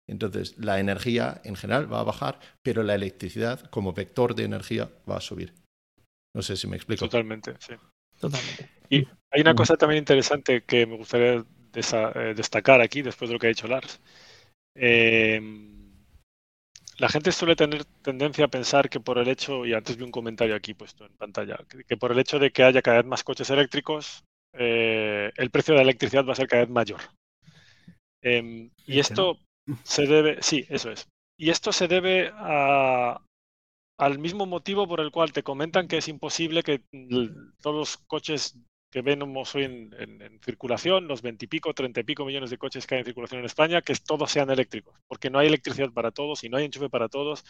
Entonces, la energía en general va a bajar, pero la electricidad como vector de energía va a subir. No sé si me explico. Totalmente, sí. Totalmente. Hay una cosa también interesante que me gustaría desa- eh, destacar aquí, después de lo que ha dicho Lars. Eh, la gente suele tener tendencia a pensar que por el hecho, y antes vi un comentario aquí puesto en pantalla, que, por el hecho de que haya cada vez más coches eléctricos, eh, el precio de la electricidad va a ser cada vez mayor. Em, y esto se debe, sí, eso es. Y esto se debe a, al mismo motivo por el cual te comentan que es imposible que todos los coches que vemos hoy en, en- en circulación, los veintipico, treinta y pico millones de coches que hay en circulación en España, que todos sean eléctricos, porque no hay electricidad para todos y no hay enchufe para todos.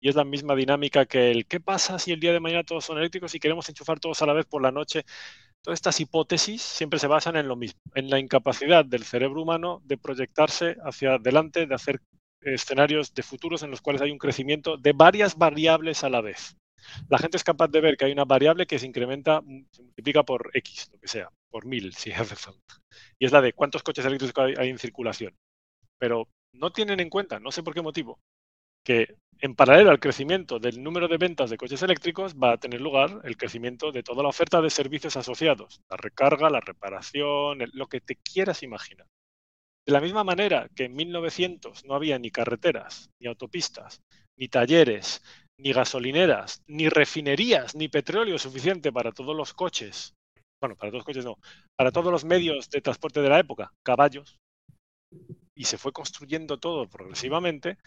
Y es la misma dinámica que el ¿qué pasa si el día de mañana todos son eléctricos y queremos enchufar todos a la vez por la noche? Todas estas hipótesis siempre se basan en lo mismo, en la incapacidad del cerebro humano de proyectarse hacia adelante, de hacer escenarios de futuros en los cuales hay un crecimiento de varias variables a la vez. La gente es capaz de ver que hay una variable que se incrementa, mm, se multiplica por X, lo que sea, por mil si hace falta. Y es la de cuántos coches eléctricos hay, hay en circulación. Pero no tienen en cuenta, no sé por qué motivo, que en paralelo al crecimiento del número de ventas de coches eléctricos va a tener lugar el crecimiento de toda la oferta de servicios asociados, la recarga, la reparación, lo que te quieras imaginar. De la misma manera que en 1900 no había ni carreteras, ni autopistas, ni talleres, ni gasolineras, ni refinerías, ni petróleo suficiente para todos los coches, bueno, para todos los coches no, para todos los medios de transporte de la época, caballos, y se fue construyendo todo progresivamente,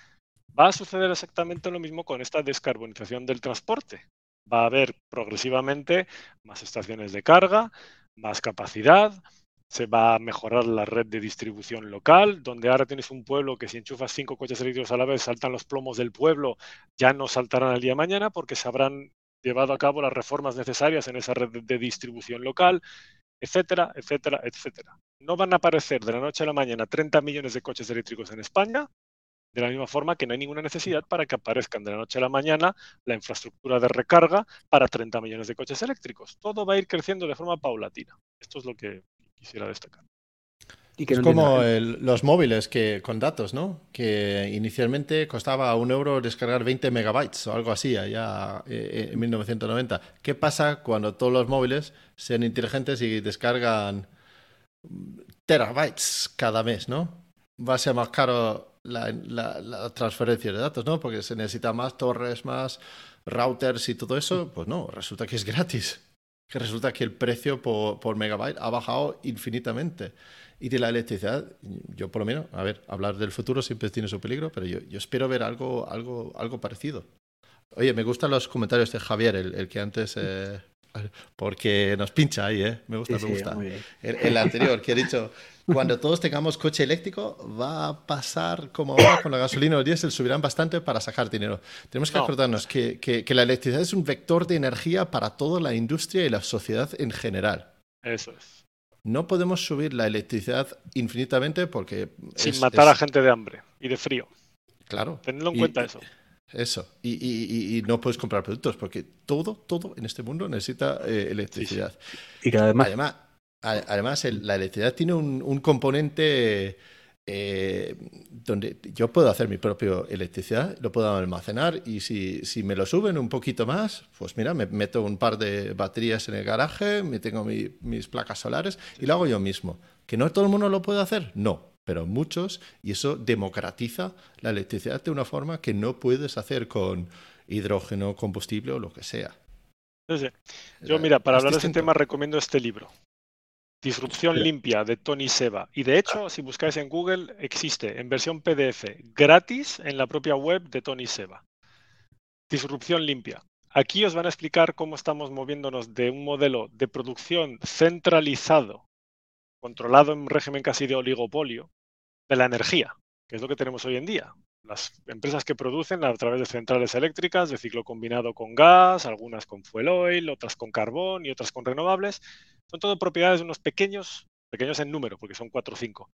Va a suceder exactamente lo mismo con esta descarbonización del transporte. Va a haber progresivamente más estaciones de carga, más capacidad, se va a mejorar la red de distribución local, donde ahora tienes un pueblo que si enchufas cinco coches eléctricos a la vez saltan los plomos del pueblo, ya no saltarán al día de mañana porque se habrán llevado a cabo las reformas necesarias en esa red de distribución local, etcétera, etcétera, etcétera. No van a aparecer de la noche a la mañana 30 millones de coches eléctricos en España, de la misma forma que no hay ninguna necesidad para que aparezcan de la noche a la mañana la infraestructura de recarga para 30 millones de coches eléctricos. Todo va a ir creciendo de forma paulatina. Esto es lo que quisiera destacar. Y que es como los móviles que con datos, ¿no? Que inicialmente costaba un euro descargar 20 megabytes o algo así allá eh, en 1990. ¿Qué pasa cuando todos los móviles sean inteligentes y descargan terabytes cada mes, ¿no? Va a ser más caro la, la transferencia de datos, ¿no? Porque se necesita más torres, más routers y todo eso. Pues no, resulta que es gratis que resulta que el precio por, megabyte ha bajado infinitamente. Y de la electricidad, yo por lo menos, a ver, hablar del futuro siempre tiene su peligro, pero yo, espero ver algo, algo, algo parecido. Oye, me gustan los comentarios de Javier, el, que antes... Eh, porque nos pincha ahí, ¿eh? Me gusta, me gusta. El, el, anterior, que ha dicho, cuando todos tengamos coche eléctrico, va a pasar como ahora con la gasolina o el diésel, subirán bastante para sacar dinero. Tenemos que acordarnos que, que, la electricidad es un vector de energía para toda la industria y la sociedad en general. Eso es. No podemos subir la electricidad infinitamente porque... Sin matar a gente de hambre y de frío. Claro. Tenedlo en cuenta eso. Eso. Y, y, y, no puedes comprar productos porque todo, todo en este mundo necesita eh, electricidad. Y cada vez Además, Además, la electricidad tiene un, componente eh, donde yo puedo hacer mi propia electricidad, lo puedo almacenar y si, si, me lo suben un poquito más, pues mira, me meto un par de baterías en el garaje, me tengo mis placas solares y lo hago yo mismo. ¿Que no todo el mundo lo puede hacer? No, pero muchos y eso democratiza la electricidad de una forma que no puedes hacer con hidrógeno, combustible o lo que sea. Yo, mira, para hablar de este tema recomiendo este libro, Disrupción limpia de Tony Seba. Y de hecho, si buscáis en Google, existe en versión PDF gratis en la propia web de Tony Seba. Disrupción limpia. Aquí os van a explicar cómo estamos moviéndonos de un modelo de producción centralizado, controlado en un régimen casi de oligopolio, de la energía, que es lo que tenemos hoy en día. Las empresas que producen a través de centrales eléctricas de ciclo combinado con gas, algunas con fuel oil, otras con carbón y otras con renovables, son todo propiedades de unos pequeños, pequeños en número, porque son cuatro o cinco,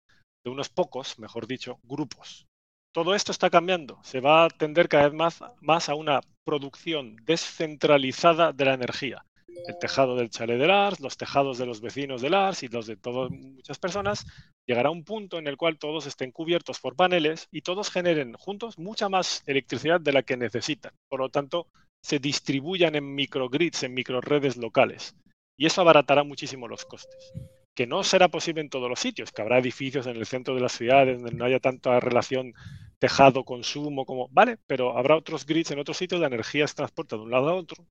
de unos pocos, mejor dicho, grupos. Todo esto está cambiando. Se va a tender cada vez más, más a una producción descentralizada de la energía. El tejado del chalet de Lars, los tejados de los vecinos de Lars y los de todas muchas personas, llegará un punto en el cual todos estén cubiertos por paneles y todos generen juntos mucha más electricidad de la que necesitan. Por lo tanto, se distribuyan en microgrids, en microredes locales y eso abaratará muchísimo los costes. Que no será posible en todos los sitios, que habrá edificios en el centro de las ciudades donde no haya tanta relación tejado-consumo como, vale, pero habrá otros grids en otros sitios, la energía se transporta de un lado a otro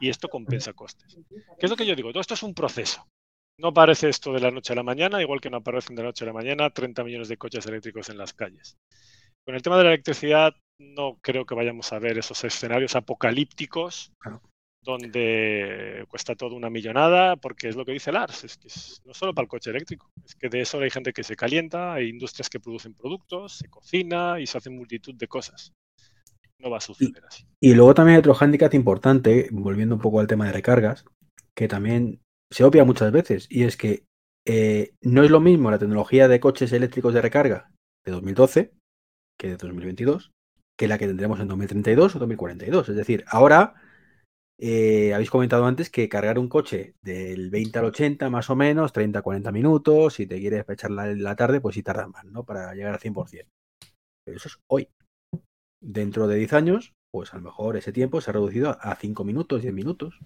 y esto compensa costes. ¿Qué es lo que yo digo? Todo esto es un proceso. No aparece esto de la noche a la mañana, igual que no aparecen de la noche a la mañana 30 millones de coches eléctricos en las calles. Con el tema de la electricidad, no creo que vayamos a ver esos escenarios apocalípticos donde cuesta todo una millonada, porque es lo que dice Lars, es que no solo para el coche eléctrico, es que de eso hay gente que se calienta, hay industrias que producen productos, se cocina y se hacen multitud de cosas. No va a suceder así. Y luego también hay otro hándicap importante, volviendo un poco al tema de recargas, que también se obvia muchas veces, y es que eh, no es lo mismo la tecnología de coches eléctricos de recarga de 2012 que de 2022, que la que tendremos en 2032 o 2042. Es decir, ahora eh, habéis comentado antes que cargar un coche del 20 al 80 más o menos, 30 40 minutos, si te quieres echar la, la tarde, pues sí tarda más, ¿no? Para llegar al 100%. Pero eso es hoy. Dentro de 10 años, pues a lo mejor ese tiempo se ha reducido a 5 minutos, 10 minutos.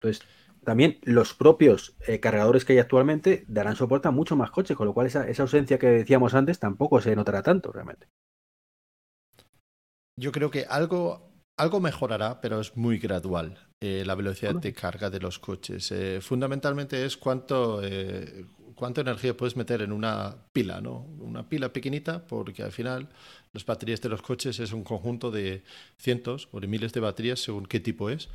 Entonces, también los propios eh, cargadores que hay actualmente darán soporte a mucho más coches, con lo cual esa, esa ausencia que decíamos antes tampoco se notará tanto realmente. Yo creo que algo algo mejorará, pero es muy gradual eh, la velocidad de carga de los coches. Eh, fundamentalmente es cuánto, eh, cuánta energía puedes meter en una pila, ¿no? Una pila pequeñita, porque al final las baterías de los coches es un conjunto de cientos o de miles de baterías según qué tipo es.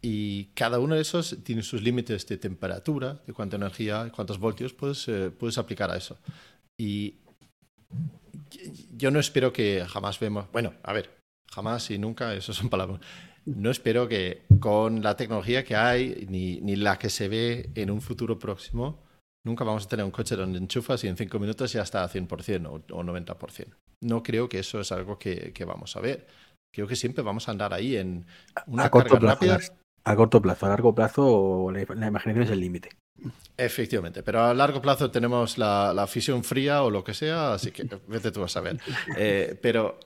Y cada uno de esos tiene sus límites de temperatura, de cuánta energía, cuántos voltios puedes, eh, puedes aplicar a eso. Y yo no espero que jamás vemos, bueno, a ver, jamás y nunca, eso son palabras. No espero que con la tecnología que hay, ni, ni la que se ve en un futuro próximo, nunca vamos a tener un coche donde enchufas y en cinco minutos ya está a 100% o, o 90%. No creo que eso es algo que, que, vamos a ver. Creo que siempre vamos a andar ahí en una a corto carga plazo, rápida. A corto plazo, a largo plazo la, la imaginación es el límite. Efectivamente, pero a largo plazo tenemos la, la, fisión fría o lo que sea, así que vete tú a saber. Eh, pero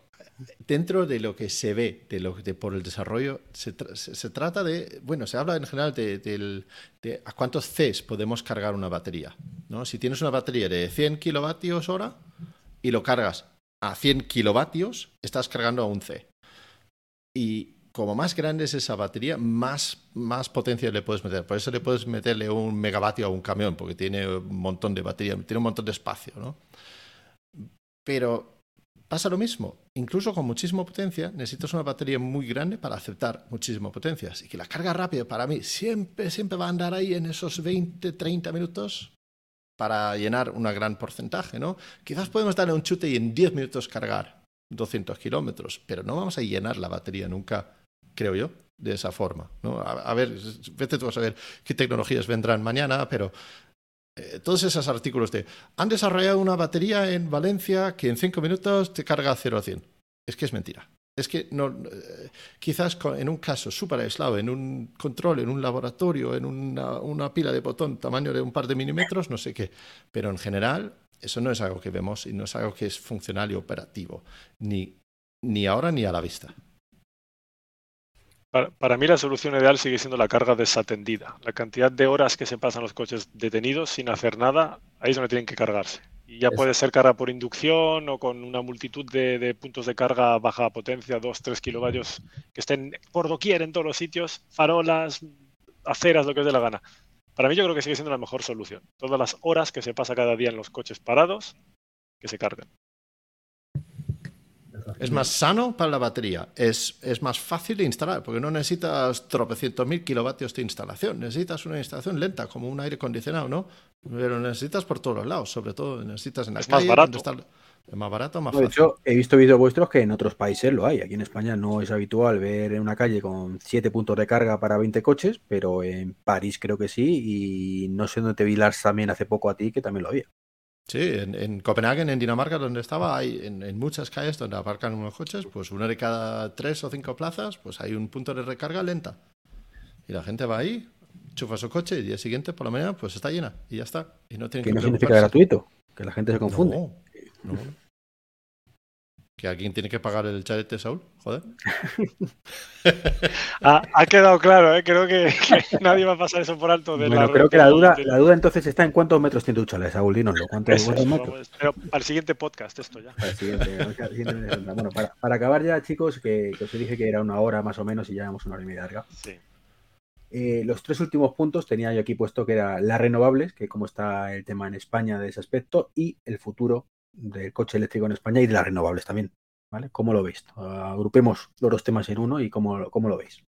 dentro de lo que se ve de lo, de, por el desarrollo, se, se, se, trata de, bueno, se habla en general de, de, de, a cuántos Cs podemos cargar una batería. ¿no? Si tienes una batería de 100 kilovatios hora y lo cargas a 100 kilovatios, estás cargando a un C. Y como más grande es esa batería, más, más potencia le puedes meter. Por eso le puedes meterle un megavatio a un camión, porque tiene un montón de batería, tiene un montón de espacio. ¿no? Pero Pasa lo mismo, incluso con muchísima potencia, necesitas una batería muy grande para aceptar muchísima potencia. Así que la carga rápida para mí siempre, siempre va a andar ahí en esos 20, 30 minutos para llenar un gran porcentaje, ¿no? Quizás podemos darle un chute y en 10 minutos cargar 200 kilómetros, pero no vamos a llenar la batería nunca, creo yo, de esa forma, ¿no? A, a ver, vete tú a saber qué tecnologías vendrán mañana, pero eh, todos esos artículos de han desarrollado una batería en Valencia que en cinco minutos te carga 0 a 100. Es que es mentira. Es que no, eh, quizás en un caso súper aislado, en un control, en un laboratorio, en una, una, pila de botón tamaño de un par de milímetros, no sé qué. Pero en general, eso no es algo que vemos y no es algo que es funcional y operativo, ni, ni ahora ni a la vista. Para, para, mí la solución ideal sigue siendo la carga desatendida. La cantidad de horas que se pasan los coches detenidos sin hacer nada, ahí es donde tienen que cargarse. Y ya puede ser carga por inducción o con una multitud de, de puntos de carga a baja potencia, 2-3 kilovatios, que estén por doquier en todos los sitios, farolas, aceras, lo que os dé la gana. Para mí yo creo que sigue siendo la mejor solución. Todas las horas que se pasa cada día en los coches parados, que se carguen. Es más sano para la batería, es, es, más fácil de instalar, porque no necesitas tropecientos mil kilovatios de instalación, necesitas una instalación lenta, como un aire acondicionado, ¿no? Pero necesitas por todos los lados, sobre todo necesitas en la es calle. Más barato. Está, es más barato, más de fácil. hecho, he visto vídeos vuestros que en otros países lo hay. Aquí en España no es habitual ver en una calle con 7 puntos de carga para 20 coches, pero en París creo que sí, y no sé dónde te vi Lars también hace poco a ti, que también lo había. Sí, en, en, Copenhague, en Dinamarca, donde estaba, hay en, en, muchas calles donde aparcan unos coches, pues una de cada tres o cinco plazas, pues hay un punto de recarga lenta. Y la gente va ahí, chufa su coche y el día siguiente por la mañana pues está llena y ya está. Y no tiene que no significa gratuito, que la gente se confunde. No, no. ¿Que alguien tiene que pagar el charete, Saúl? Joder. ha, ha, quedado claro, ¿eh? creo que, que, nadie va a pasar eso por alto. De bueno, la creo que la duda, la duda entonces está en cuántos metros tiene tu chalet, Saúl, dínoslo. ¿Cuántos, eso, cuántos metros? Pero para el siguiente podcast esto ya. Para el siguiente, siguiente bueno, para, para, acabar ya, chicos, que, que, os dije que era una hora más o menos y ya llevamos una hora y media larga. Sí. Eh, los tres últimos puntos tenía yo aquí puesto que era las renovables, que como está el tema en España de ese aspecto, y el futuro del coche eléctrico en España y de las renovables también. ¿Vale? ¿Cómo lo veis? Agrupemos los dos temas en uno y cómo, cómo lo veis.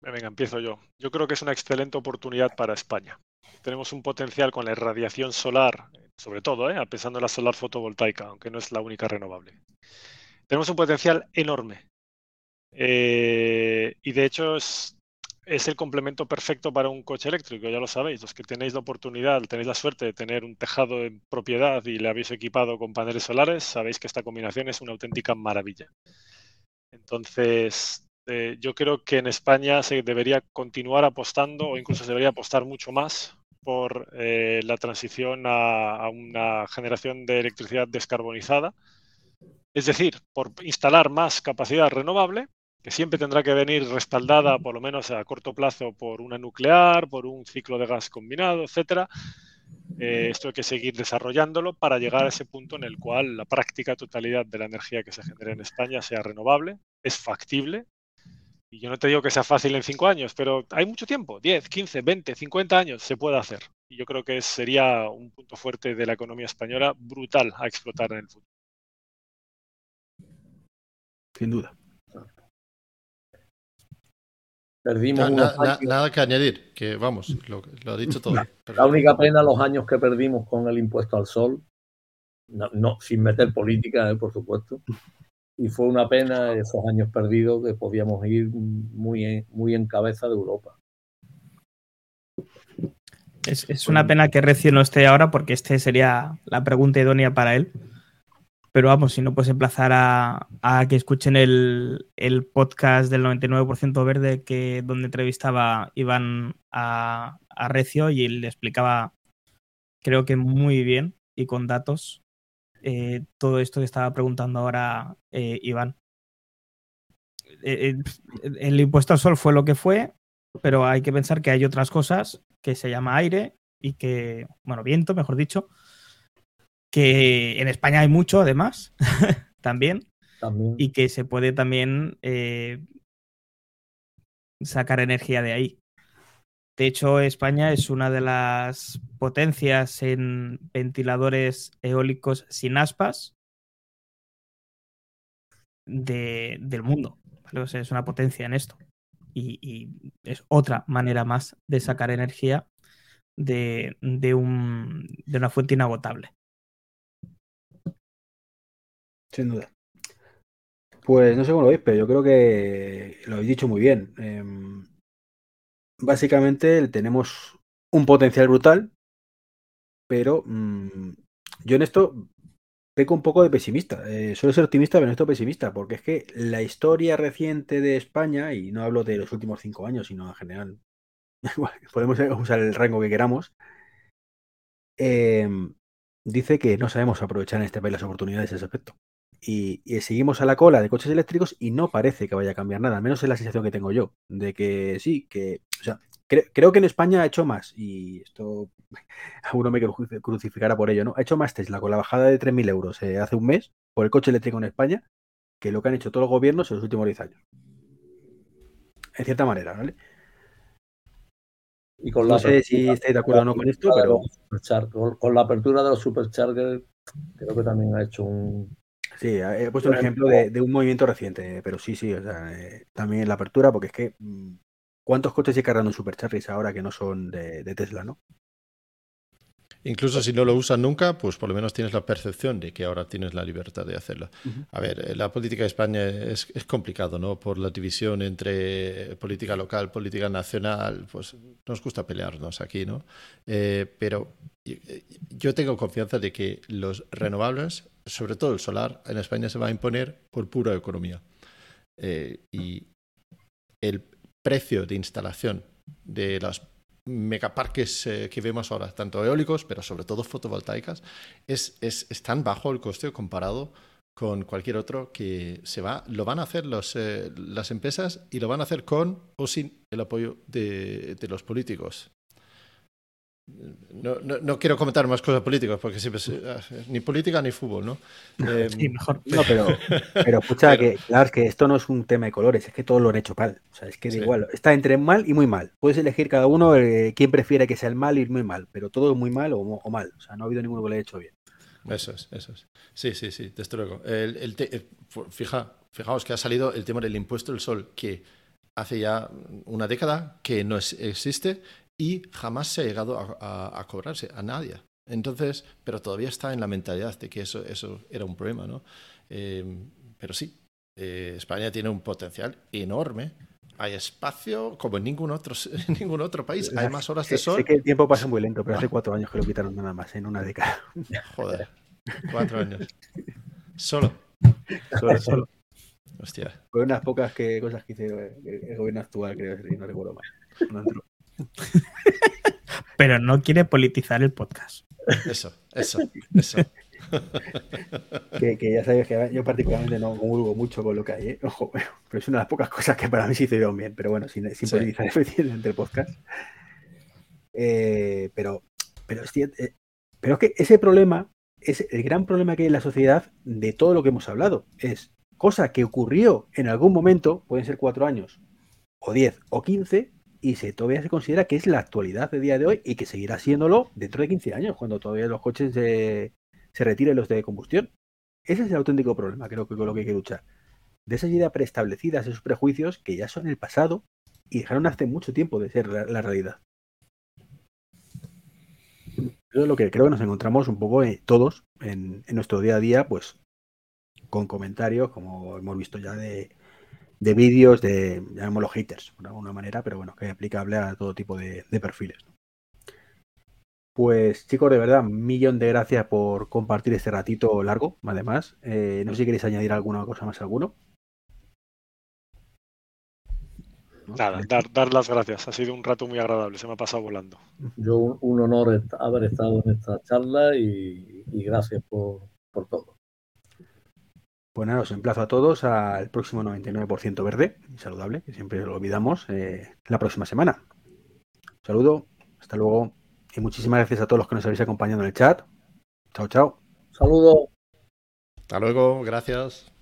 Venga, empiezo yo. Yo creo que es una excelente oportunidad para España. Tenemos un potencial con la irradiación solar, sobre todo, ¿eh? pensando en la solar fotovoltaica, aunque no es la única renovable. Tenemos un potencial enorme. Eh, y de hecho es, es el complemento perfecto para un coche eléctrico, ya lo sabéis. Los que tenéis la oportunidad, tenéis la suerte de tener un tejado en propiedad y le habéis equipado con paneles solares, sabéis que esta combinación es una auténtica maravilla. Entonces, eh, yo creo que en España se debería continuar apostando o incluso se debería apostar mucho más por eh, la transición a, a una generación de electricidad descarbonizada. Es decir, por instalar más capacidad renovable que siempre tendrá que venir respaldada, por lo menos a corto plazo, por una nuclear, por un ciclo de gas combinado, etcétera. Eh, esto hay que seguir desarrollándolo para llegar a ese punto en el cual la práctica totalidad de la energía que se genera en España sea renovable, es factible Y yo no te digo que sea fácil en cinco años, pero hay mucho tiempo, 10, 15, 20, 50 años, se puede hacer. Y yo creo que sería un punto fuerte de la economía española brutal a explotar en el futuro. Sin duda. Perdimos Na- nada que añadir, que vamos, lo, lo ha dicho todo. La única pena los años que perdimos con el impuesto al sol, no, no- sin meter política, eh, por supuesto. Y fue una pena esos años perdidos que podíamos ir muy en, muy en cabeza de Europa. Es, es una pena que Recio no esté ahora porque este sería la pregunta idónea para él. Pero vamos, si no puedes emplazar a, a que escuchen el, el podcast del 99% verde que donde entrevistaba Iván a, a Recio y le explicaba, creo que muy bien y con datos, eh, todo esto que estaba preguntando ahora eh, Iván. Eh, el impuesto al sol fue lo que fue, pero hay que pensar que hay otras cosas que se llama aire y que, bueno, viento, mejor dicho, que en España hay mucho además, también, También. y que se puede también eh, sacar energía de ahí. De hecho, España es una de las potencias en ventiladores eólicos sin aspas de- del mundo. ¿vale? O sea, es una potencia en esto. Y, y es otra manera más de sacar energía de, de un- de una fuente inagotable. Sin duda. Pues no sé cómo lo veis, pero yo creo que lo habéis dicho muy bien. Em, básicamente tenemos un potencial brutal, pero mm, yo en esto peco un poco de pesimista. Eh, suelo ser optimista, pero en esto pesimista, porque es que la historia reciente de España, y no hablo de los últimos cinco años, sino en general, podemos usar el rango que queramos, em, dice que no sabemos aprovechar en este país las oportunidades en ese aspecto. Y, y seguimos a la cola de coches eléctricos y no parece que vaya a cambiar nada, al menos es la sensación que tengo yo, de que sí, que, o sea, cre- creo que en España ha hecho más, y esto alguno me cru- crucificará por ello, ¿no? Ha hecho más Tesla con la bajada de 3.000 euros eh, hace un mes por el coche eléctrico en España que lo que han hecho todos los gobiernos en los últimos 10 años. En cierta manera, ¿vale? Y con No la sé si estáis de acuerdo o no con esto, pero con la apertura de los superchargers, creo que también ha hecho un. Sí, he puesto un ejemplo de, de un movimiento reciente, pero sí, sí, o sea, eh, también la apertura, porque es que mm, ¿cuántos coches se cargan en superchargers ahora que no son de, de Tesla, no? Incluso si no lo usas nunca, pues por lo menos tienes la percepción de que ahora tienes la libertad de hacerlo. A ver, eh, la política de España es, es complicado, ¿no? Por la división entre política local, política nacional, pues nos gusta pelearnos aquí, ¿no? Eh, pero eh, yo tengo confianza de que los renovables, sobre todo el solar, en España se va a imponer por pura economía. Eh, y el precio de instalación de los megaparques eh, que vemos ahora, tanto eólicos, pero sobre todo fotovoltaicas, es, es, tan bajo el coste comparado con cualquier otro que se va, lo van a hacer los, eh, las empresas y lo van a hacer con o sin el apoyo de los políticos. No, no, no quiero comentar más cosas políticas porque siempre se- ah, ni política ni fútbol, ¿no? Eh, Sí, mejor. No, pero, pero escucha, Pero- que, claro, es que esto no es un tema de colores, es que todo lo han hecho mal. O sea, es que da Sí. igual, está entre mal y muy mal. Puedes elegir cada uno eh, quién prefiere que sea el mal y el muy mal, pero todo es muy mal o, o mal. O sea, no ha habido ninguno que lo haya hecho bien. Eso es, eso es. Sí, sí, sí, desde luego. El, el te- eh, fija, fijaos que ha salido el tema del impuesto del sol, que hace ya una década que no es- existe y jamás se ha llegado a, a- a cobrarse a nadie. Entonces, pero todavía está en la mentalidad de que eso, eso era un problema, ¿no? Eh, pero sí, eh, España tiene un potencial enorme. Hay espacio como en ningún otro, en ningún otro país. Hay más horas de sol. sé que el tiempo pasa muy lento, pero hace cuatro años que lo quitaron nada más, en una década. Joder, cuatro años. Solo. Solo, solo. Hostia. Fue unas pocas que, cosas que hizo el, el gobierno actual, creo, si no recuerdo mal. No. Pero no quiere politizar el podcast. Eso, eso, eso. Que, que ya sabéis que yo particularmente no comulgo mucho con lo que hay, ¿eh? Ojo, pero es una de las pocas cosas que para mí se hicieron bien, pero bueno, sin, sin Sí. politizar efectivamente el podcast. Eh, pero, pero, es eh, pero es que ese problema es el gran problema que hay en la sociedad de todo lo que hemos hablado. Es cosa que ocurrió en algún momento, pueden ser cuatro años, o 10 o 15 y se todavía se considera que es la actualidad de día de hoy y que seguirá siéndolo dentro de 15 años, cuando todavía los coches se, se retiren los de combustión. Ese es el auténtico problema, creo que con lo que hay que luchar. De esas ideas preestablecidas, esos prejuicios que ya son el pasado y dejaron hace mucho tiempo de ser la, realidad. Eso es lo que creo que nos encontramos un poco eh, todos en, en, nuestro día a día, pues con comentarios, como hemos visto ya de, de vídeos, de, llamémoslo haters, de alguna manera, pero bueno, que es aplicable a todo tipo de, de perfiles. Pues chicos, de verdad, un millón de gracias por compartir este ratito largo, además. Eh, no sé si queréis añadir alguna cosa más alguno. Nada, dar, dar, las gracias. Ha sido un rato muy agradable, se me ha pasado volando. Yo un, un honor haber estado en esta charla y, y gracias por, por, todo. Pues nada, os emplazo a todos al próximo 99% verde y saludable, que siempre lo olvidamos, eh, la próxima semana. Un saludo, hasta luego y muchísimas gracias a todos los que nos habéis acompañado en el chat. Chao, chao. Saludos. Hasta luego, gracias.